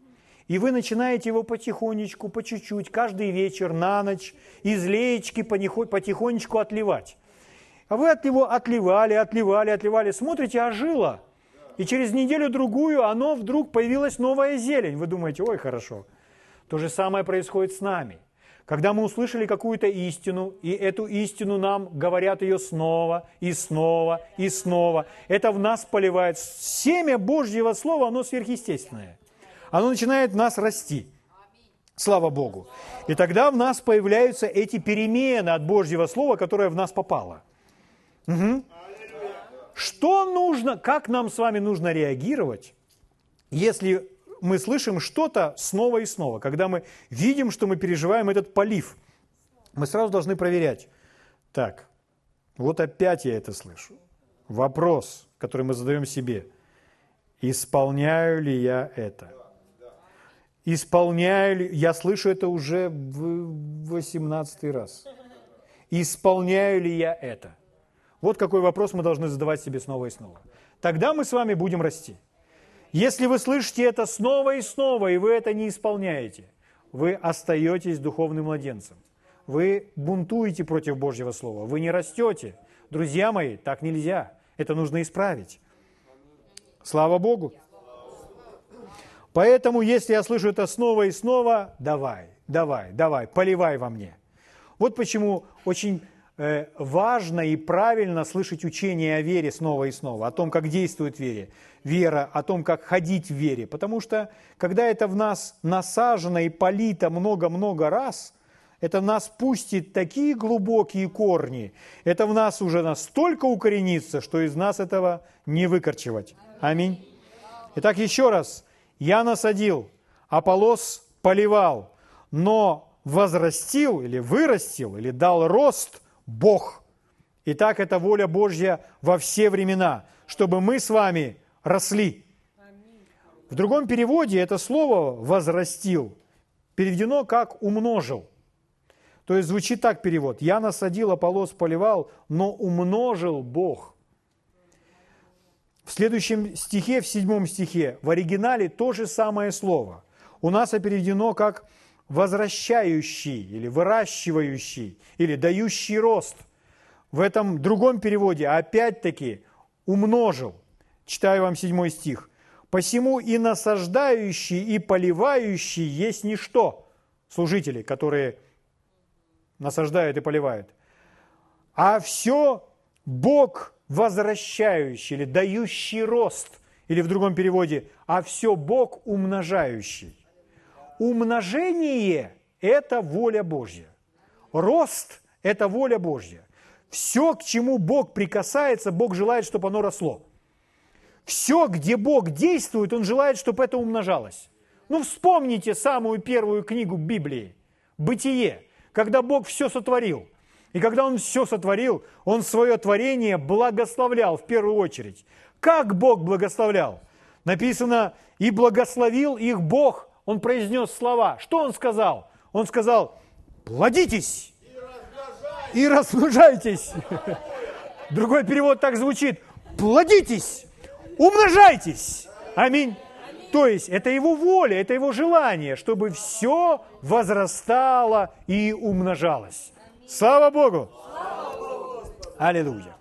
и вы начинаете его потихонечку, по чуть-чуть, каждый вечер, на ночь, из леечки потихонечку отливать. А вы от него отливали, отливали, отливали, смотрите, ожило. И через неделю-другую оно вдруг появилась новая зелень. Вы думаете, ой, хорошо. То же самое происходит с нами. Когда мы услышали какую-то истину, и эту истину нам говорят ее снова и снова и снова, это в нас поливает. Семя Божьего Слова, оно сверхъестественное оно начинает нас расти. Слава Богу. И тогда в нас появляются эти перемены от Божьего Слова, которое в нас попало. Угу. Что нужно, как нам с вами нужно реагировать, если мы слышим что-то снова и снова, когда мы видим, что мы переживаем этот полив, мы сразу должны проверять. Так, вот опять я это слышу. Вопрос, который мы задаем себе. Исполняю ли я это? Исполняю ли, я слышу это уже в 18 раз. Исполняю ли я это? Вот какой вопрос мы должны задавать себе снова и снова. Тогда мы с вами будем расти. Если вы слышите это снова и снова, и вы это не исполняете, вы остаетесь духовным младенцем. Вы бунтуете против Божьего Слова, вы не растете. Друзья мои, так нельзя. Это нужно исправить. Слава Богу. Поэтому, если я слышу это снова и снова, давай, давай, давай, поливай во мне. Вот почему очень э, важно и правильно слышать учение о вере снова и снова, о том, как действует вере, вера, о том, как ходить в вере. Потому что, когда это в нас насажено и полито много-много раз, это нас пустит такие глубокие корни, это в нас уже настолько укоренится, что из нас этого не выкорчевать. Аминь. Итак, еще раз, я насадил, Аполос поливал, но возрастил или вырастил, или дал рост Бог. Итак, это воля Божья во все времена, чтобы мы с вами росли. В другом переводе это слово «возрастил» переведено как «умножил». То есть звучит так перевод. «Я насадил, Аполос поливал, но умножил Бог». В следующем стихе, в седьмом стихе, в оригинале то же самое слово. У нас переведено как возвращающий или выращивающий или дающий рост. В этом другом переводе опять-таки умножил. Читаю вам седьмой стих. «Посему и насаждающий, и поливающий есть ничто». Служители, которые насаждают и поливают. А все Бог возвращающий или дающий рост, или в другом переводе, а все Бог умножающий. Умножение – это воля Божья. Рост – это воля Божья. Все, к чему Бог прикасается, Бог желает, чтобы оно росло. Все, где Бог действует, Он желает, чтобы это умножалось. Ну, вспомните самую первую книгу Библии – «Бытие», когда Бог все сотворил – и когда Он все сотворил, Он свое творение благословлял в первую очередь. Как Бог благословлял? Написано, и благословил их Бог. Он произнес слова. Что Он сказал? Он сказал, плодитесь и размножайтесь. [laughs] Другой перевод так звучит, плодитесь, умножайтесь. Аминь. То есть это его воля, это его желание, чтобы все возрастало и умножалось. Слава Богу! Аллилуйя!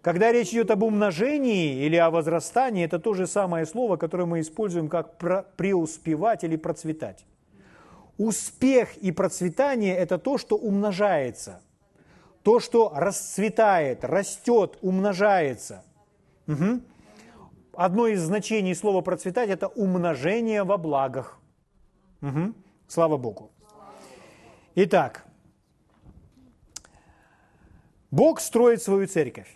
Когда речь идет об умножении или о возрастании, это то же самое слово, которое мы используем как преуспевать или процветать. Успех и процветание – это то, что умножается, то, что расцветает, растет, умножается. Угу. Одно из значений слова «процветать» – это умножение во благах. Угу. Слава Богу. Итак, Бог строит свою церковь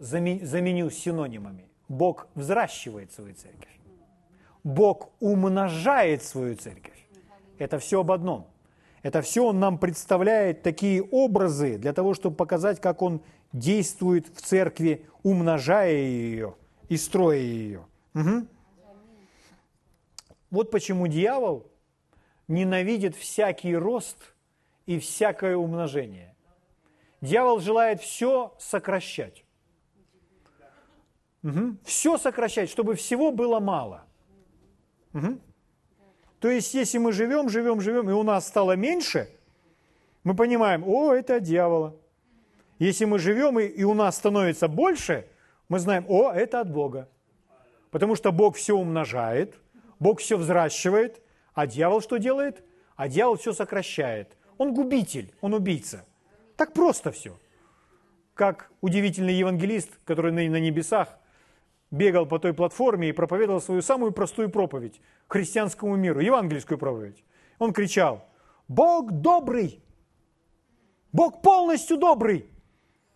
заменю синонимами. Бог взращивает свою церковь. Бог умножает свою церковь. Это все об одном. Это все Он нам представляет такие образы для того, чтобы показать, как Он действует в церкви, умножая ее и строя ее. Угу. Вот почему дьявол ненавидит всякий рост и всякое умножение. Дьявол желает все сокращать. Угу. Все сокращать, чтобы всего было мало. Угу. То есть, если мы живем, живем, живем, и у нас стало меньше, мы понимаем, о, это от дьявола. Если мы живем, и, и у нас становится больше, мы знаем, о, это от Бога. Потому что Бог все умножает, Бог все взращивает, а дьявол что делает? А дьявол все сокращает. Он губитель, он убийца. Так просто все. Как удивительный евангелист, который на небесах бегал по той платформе и проповедовал свою самую простую проповедь христианскому миру, евангельскую проповедь. Он кричал, Бог добрый, Бог полностью добрый,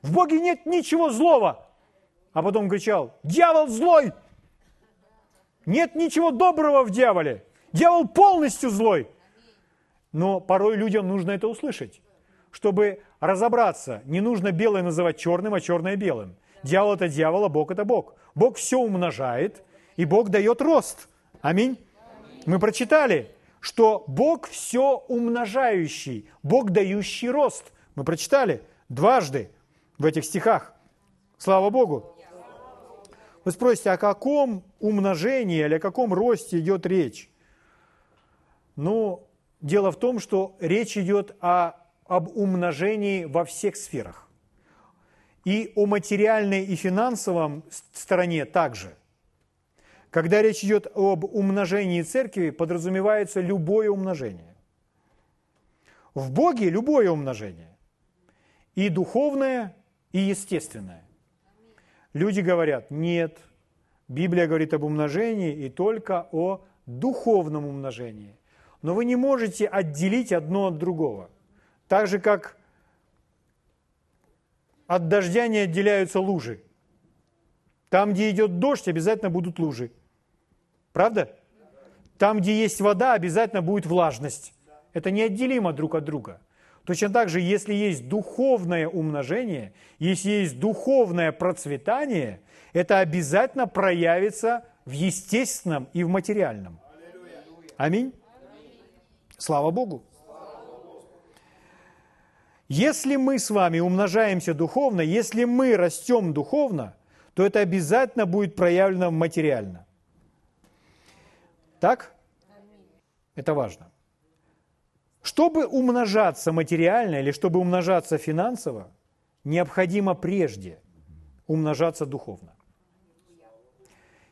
в Боге нет ничего злого. А потом кричал, дьявол злой, нет ничего доброго в дьяволе, дьявол полностью злой. Но порой людям нужно это услышать, чтобы разобраться. Не нужно белое называть черным, а черное белым – Дьявол – это дьявол, а Бог – это Бог. Бог все умножает, и Бог дает рост. Аминь. Мы прочитали, что Бог все умножающий, Бог дающий рост. Мы прочитали дважды в этих стихах. Слава Богу. Вы спросите, о каком умножении или о каком росте идет речь? Ну, дело в том, что речь идет о, об умножении во всех сферах. И о материальной и финансовом стороне также. Когда речь идет об умножении церкви, подразумевается любое умножение. В Боге любое умножение. И духовное, и естественное. Люди говорят, нет, Библия говорит об умножении и только о духовном умножении. Но вы не можете отделить одно от другого. Так же, как от дождя не отделяются лужи. Там, где идет дождь, обязательно будут лужи. Правда? Там, где есть вода, обязательно будет влажность. Это неотделимо друг от друга. Точно так же, если есть духовное умножение, если есть духовное процветание, это обязательно проявится в естественном и в материальном. Аминь. Слава Богу. Если мы с вами умножаемся духовно, если мы растем духовно, то это обязательно будет проявлено материально. Так? Это важно. Чтобы умножаться материально или чтобы умножаться финансово, необходимо прежде умножаться духовно.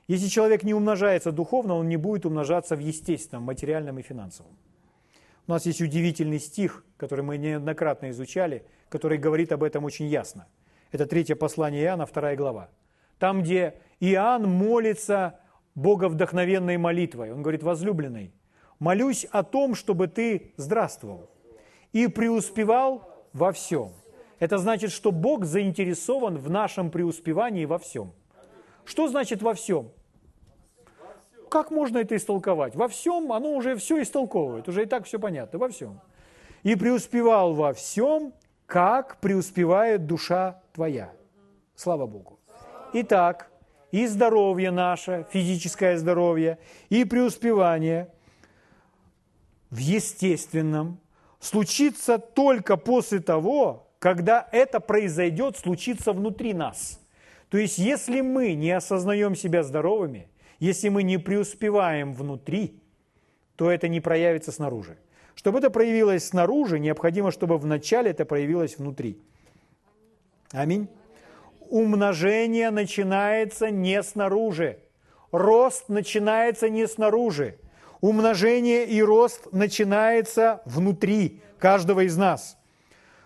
Если человек не умножается духовно, он не будет умножаться в естественном, материальном и финансовом. У нас есть удивительный стих, который мы неоднократно изучали, который говорит об этом очень ясно. Это третье послание Иоанна, вторая глава. Там, где Иоанн молится боговдохновенной молитвой. Он говорит, возлюбленный, молюсь о том, чтобы ты здравствовал и преуспевал во всем. Это значит, что Бог заинтересован в нашем преуспевании во всем. Что значит во всем? Как можно это истолковать? Во всем оно уже все истолковывает, уже и так все понятно, во всем. И преуспевал во всем, как преуспевает душа твоя. Слава Богу. Итак, и здоровье наше, физическое здоровье, и преуспевание в естественном случится только после того, когда это произойдет, случится внутри нас. То есть, если мы не осознаем себя здоровыми – если мы не преуспеваем внутри, то это не проявится снаружи. Чтобы это проявилось снаружи, необходимо, чтобы вначале это проявилось внутри. Аминь. умножение начинается не снаружи. Рост начинается не снаружи. Умножение и рост начинается внутри каждого из нас.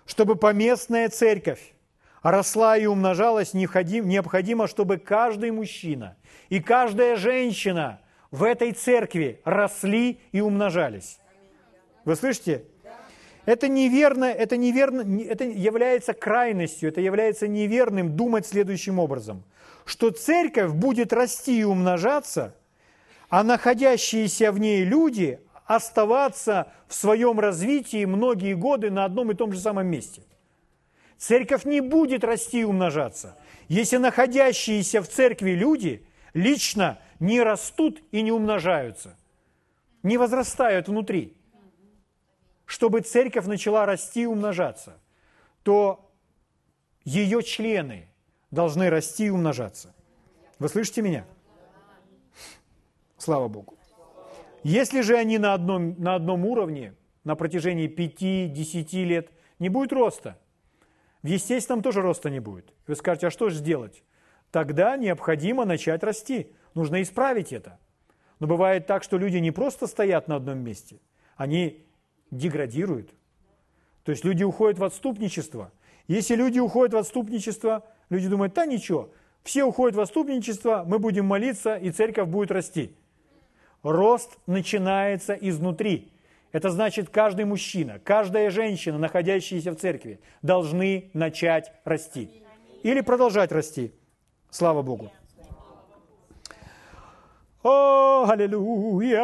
Чтобы поместная церковь росла и умножалась, необходимо, чтобы каждый мужчина и каждая женщина в этой церкви росли и умножались. Вы слышите? Это неверно, это неверно, это является крайностью, это является неверным думать следующим образом, что церковь будет расти и умножаться, а находящиеся в ней люди оставаться в своем развитии многие годы на одном и том же самом месте. Церковь не будет расти и умножаться, если находящиеся в церкви люди лично не растут и не умножаются, не возрастают внутри. Чтобы церковь начала расти и умножаться, то ее члены должны расти и умножаться. Вы слышите меня? Слава Богу. Если же они на одном, на одном уровне на протяжении 5-10 лет, не будет роста – в естественном тоже роста не будет. Вы скажете, а что же сделать? Тогда необходимо начать расти. Нужно исправить это. Но бывает так, что люди не просто стоят на одном месте, они деградируют. То есть люди уходят в отступничество. Если люди уходят в отступничество, люди думают, да ничего, все уходят в отступничество, мы будем молиться, и церковь будет расти. Рост начинается изнутри. Это значит, каждый мужчина, каждая женщина, находящаяся в церкви, должны начать расти. Или продолжать расти. Слава Богу. О, аллилуйя!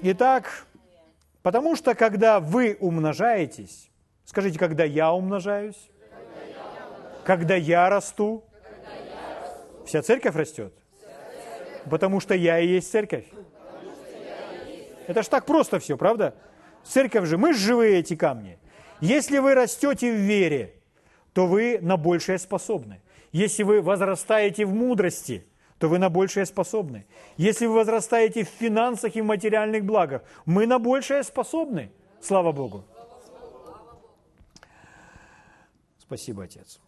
Итак, потому что когда вы умножаетесь, скажите, когда я умножаюсь, когда я расту, вся церковь растет, потому что я и есть церковь. Это ж так просто все, правда? Церковь же, мы живые эти камни. Если вы растете в вере, то вы на большее способны. Если вы возрастаете в мудрости, то вы на большее способны. Если вы возрастаете в финансах и в материальных благах, мы на большее способны. Слава Богу. Спасибо, Отец.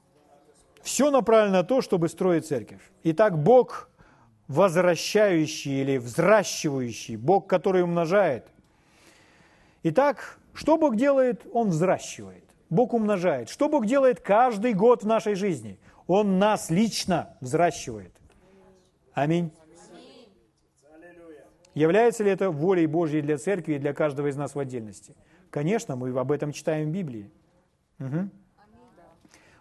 Все направлено на то, чтобы строить церковь. Итак, Бог возвращающий или взращивающий, Бог, который умножает. Итак, что Бог делает? Он взращивает. Бог умножает. Что Бог делает каждый год в нашей жизни? Он нас лично взращивает. Аминь. Является ли это волей Божьей для церкви и для каждого из нас в отдельности? Конечно, мы об этом читаем в Библии. Угу.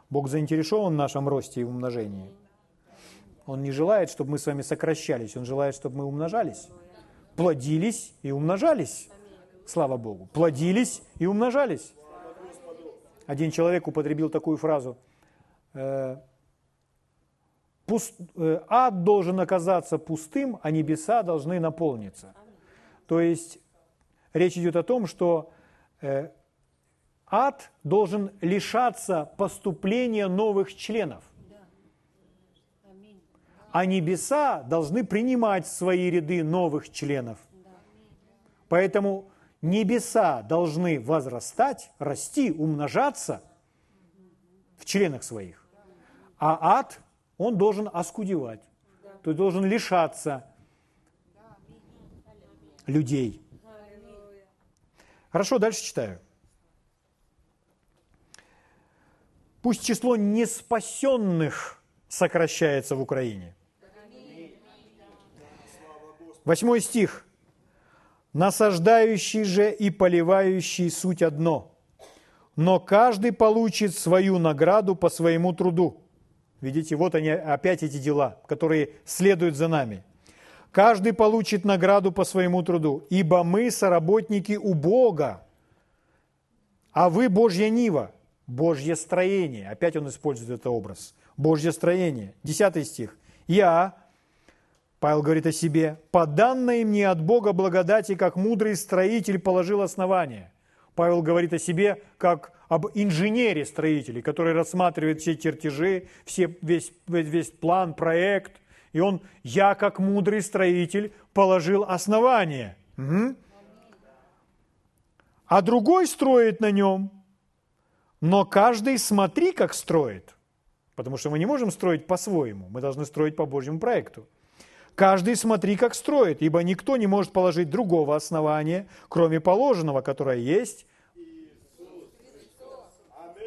Бог заинтересован в нашем росте и умножении. Он не желает, чтобы мы с вами сокращались, Он желает, чтобы мы умножались. Плодились и умножались. Слава Богу. Плодились и умножались. Один человек употребил такую фразу. «Э, э, ад должен оказаться пустым, а небеса должны наполниться. То есть речь идет о том, что э, ад должен лишаться поступления новых членов а небеса должны принимать в свои ряды новых членов. Поэтому небеса должны возрастать, расти, умножаться в членах своих. А ад, он должен оскудевать, то есть должен лишаться людей. Хорошо, дальше читаю. Пусть число неспасенных сокращается в Украине. Восьмой стих. «Насаждающий же и поливающий суть одно, но каждый получит свою награду по своему труду». Видите, вот они опять эти дела, которые следуют за нами. «Каждый получит награду по своему труду, ибо мы соработники у Бога, а вы Божья нива, Божье строение». Опять он использует этот образ. Божье строение. Десятый стих. «Я, Павел говорит о себе, «По данной мне от Бога благодати, как мудрый строитель положил основание». Павел говорит о себе как об инженере-строителе, который рассматривает все чертежи, все, весь, весь план, проект. И он, я как мудрый строитель, положил основание. Угу. А другой строит на нем, но каждый смотри, как строит. потому что мы не можем строить по-своему, мы должны строить по Божьему проекту. Каждый смотри, как строит, ибо никто не может положить другого основания, кроме положенного, которое есть.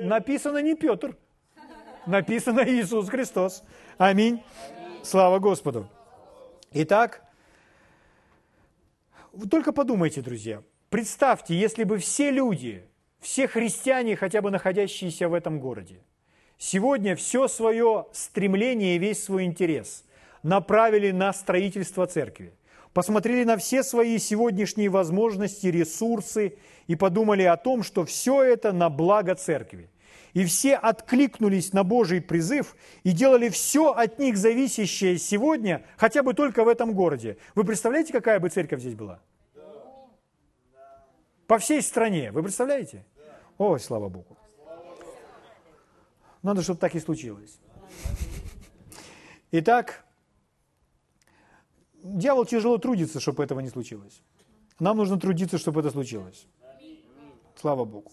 Написано не Петр, написано Иисус Христос. Аминь. Слава Господу. Итак, только подумайте, друзья, представьте, если бы все люди, все христиане, хотя бы находящиеся в этом городе, сегодня все свое стремление и весь свой интерес направили на строительство церкви, посмотрели на все свои сегодняшние возможности, ресурсы и подумали о том, что все это на благо церкви. И все откликнулись на Божий призыв и делали все от них зависящее сегодня, хотя бы только в этом городе. Вы представляете, какая бы церковь здесь была? По всей стране. Вы представляете? Ой, слава Богу. Надо, чтобы так и случилось. Итак, дьявол тяжело трудится, чтобы этого не случилось. Нам нужно трудиться, чтобы это случилось. Слава Богу.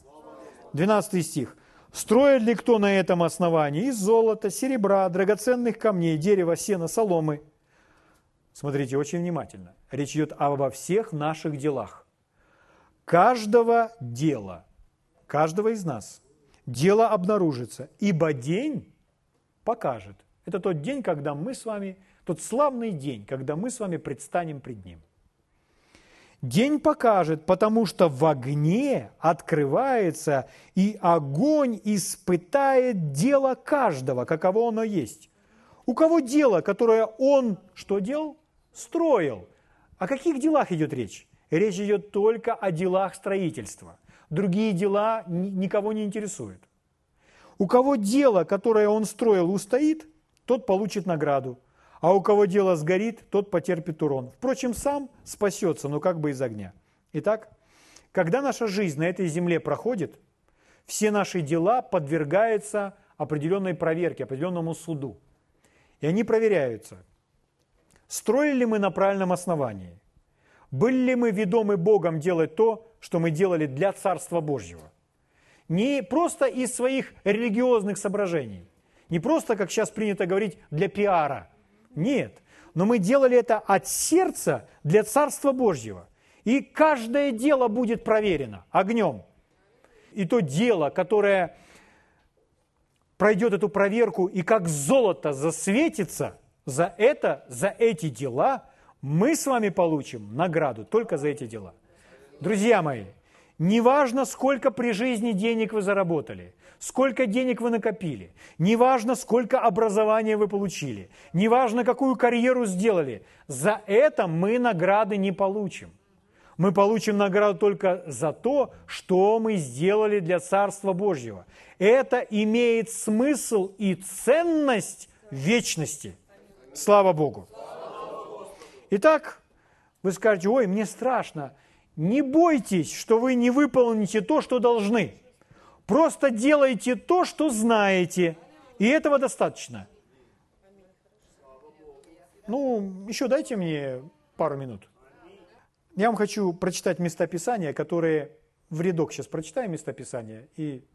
12 стих. Строит ли кто на этом основании из золота, серебра, драгоценных камней, дерева, сена, соломы? Смотрите очень внимательно. Речь идет обо всех наших делах. Каждого дела, каждого из нас, дело обнаружится, ибо день покажет. Это тот день, когда мы с вами, тот славный день, когда мы с вами предстанем пред Ним. День покажет, потому что в огне открывается, и огонь испытает дело каждого, каково оно есть. У кого дело, которое он что делал? Строил. О каких делах идет речь? Речь идет только о делах строительства. Другие дела никого не интересуют. У кого дело, которое он строил, устоит, тот получит награду – а у кого дело сгорит, тот потерпит урон. Впрочем, сам спасется, но как бы из огня. Итак, когда наша жизнь на этой земле проходит, все наши дела подвергаются определенной проверке, определенному суду. И они проверяются. Строили ли мы на правильном основании? Были ли мы ведомы Богом делать то, что мы делали для Царства Божьего? Не просто из своих религиозных соображений, не просто, как сейчас принято говорить, для пиара – нет. Но мы делали это от сердца для Царства Божьего. И каждое дело будет проверено огнем. И то дело, которое пройдет эту проверку и как золото засветится, за это, за эти дела мы с вами получим награду только за эти дела. Друзья мои, неважно, сколько при жизни денег вы заработали, сколько денег вы накопили, неважно, сколько образования вы получили, неважно, какую карьеру сделали, за это мы награды не получим. Мы получим награду только за то, что мы сделали для Царства Божьего. Это имеет смысл и ценность вечности. Слава Богу. Итак, вы скажете, ой, мне страшно. Не бойтесь, что вы не выполните то, что должны. Просто делайте то, что знаете, и этого достаточно. Ну, еще дайте мне пару минут. Я вам хочу прочитать места Писания, которые в рядок сейчас прочитаем места Писания и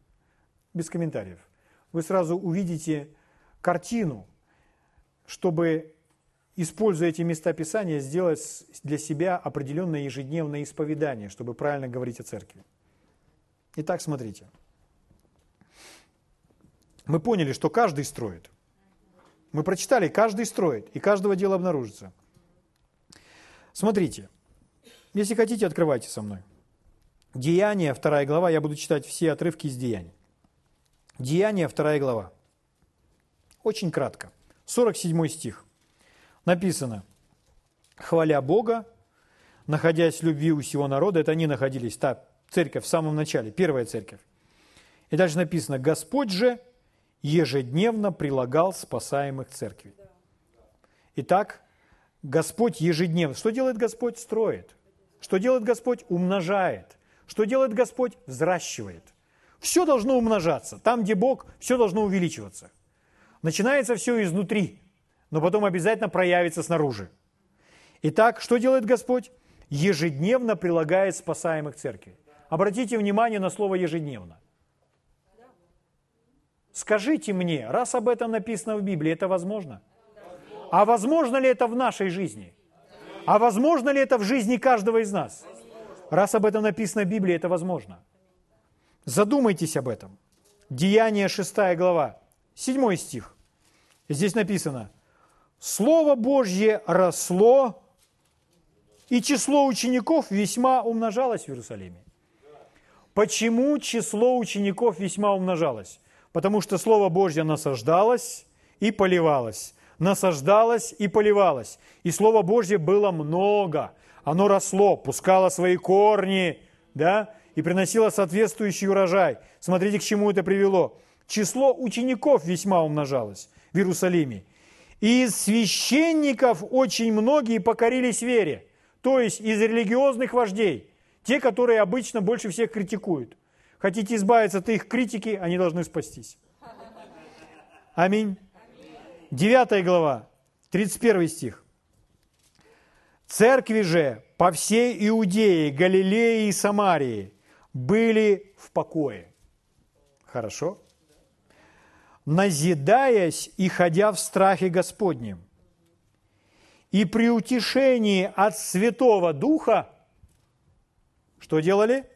без комментариев. Вы сразу увидите картину, чтобы, используя эти места Писания, сделать для себя определенное ежедневное исповедание, чтобы правильно говорить о церкви. Итак, смотрите мы поняли, что каждый строит. Мы прочитали, каждый строит, и каждого дела обнаружится. Смотрите, если хотите, открывайте со мной. Деяния, вторая глава, я буду читать все отрывки из Деяний. Деяния, вторая глава. Очень кратко. 47 стих. Написано, хваля Бога, находясь в любви у всего народа, это они находились, та церковь в самом начале, первая церковь. И дальше написано, Господь же ежедневно прилагал спасаемых церкви. Итак, Господь ежедневно. Что делает Господь? Строит. Что делает Господь? Умножает. Что делает Господь? Взращивает. Все должно умножаться. Там, где Бог, все должно увеличиваться. Начинается все изнутри, но потом обязательно проявится снаружи. Итак, что делает Господь? Ежедневно прилагает спасаемых церкви. Обратите внимание на слово «ежедневно». Скажите мне, раз об этом написано в Библии, это возможно? А возможно ли это в нашей жизни? А возможно ли это в жизни каждого из нас? Раз об этом написано в Библии, это возможно. Задумайтесь об этом. Деяние 6 глава, 7 стих. Здесь написано, «Слово Божье росло, и число учеников весьма умножалось в Иерусалиме». Почему число учеников весьма умножалось? Потому что Слово Божье насаждалось и поливалось, насаждалось и поливалось. И Слово Божье было много. Оно росло, пускало свои корни, да, и приносило соответствующий урожай. Смотрите, к чему это привело. Число учеников весьма умножалось в Иерусалиме. И из священников очень многие покорились вере, то есть из религиозных вождей, те, которые обычно больше всех критикуют. Хотите избавиться от их критики, они должны спастись. Аминь. 9 глава, 31 стих. Церкви же по всей Иудее, Галилее и Самарии были в покое. Хорошо? Назидаясь и ходя в страхе Господнем. И при утешении от Святого Духа, что делали?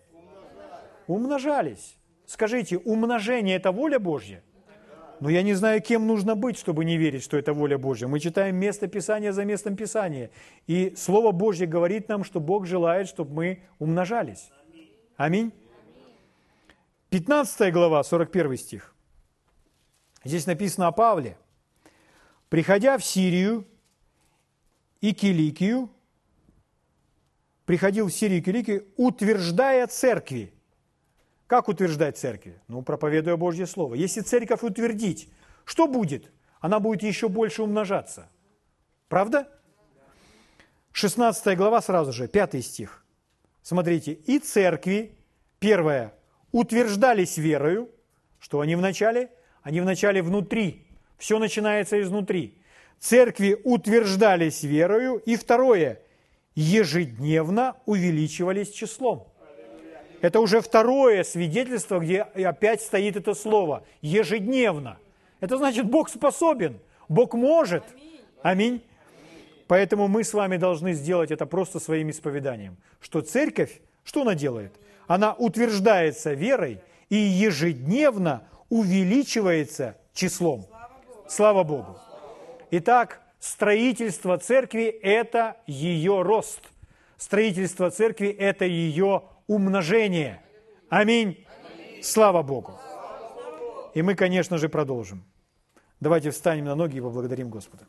Умножались. Скажите, умножение – это воля Божья? Но я не знаю, кем нужно быть, чтобы не верить, что это воля Божья. Мы читаем место Писания за местом Писания. И Слово Божье говорит нам, что Бог желает, чтобы мы умножались. Аминь. 15 глава, 41 стих. Здесь написано о Павле. «Приходя в Сирию и Киликию, приходил в Сирию и Киликию, утверждая церкви». Как утверждать церкви? Ну, проповедуя Божье Слово. Если церковь утвердить, что будет? Она будет еще больше умножаться. Правда? 16 глава сразу же, 5 стих. Смотрите, и церкви, первое, утверждались верою, что они вначале? Они вначале внутри. Все начинается изнутри. Церкви утверждались верою. И второе, ежедневно увеличивались числом. Это уже второе свидетельство, где опять стоит это слово. Ежедневно. Это значит, Бог способен, Бог может. Аминь. Поэтому мы с вами должны сделать это просто своим исповеданием, что церковь, что она делает? Она утверждается верой и ежедневно увеличивается числом. Слава Богу. Итак, строительство церкви – это ее рост. Строительство церкви – это ее умножение. Аминь. Слава Богу. И мы, конечно же, продолжим. Давайте встанем на ноги и поблагодарим Господа.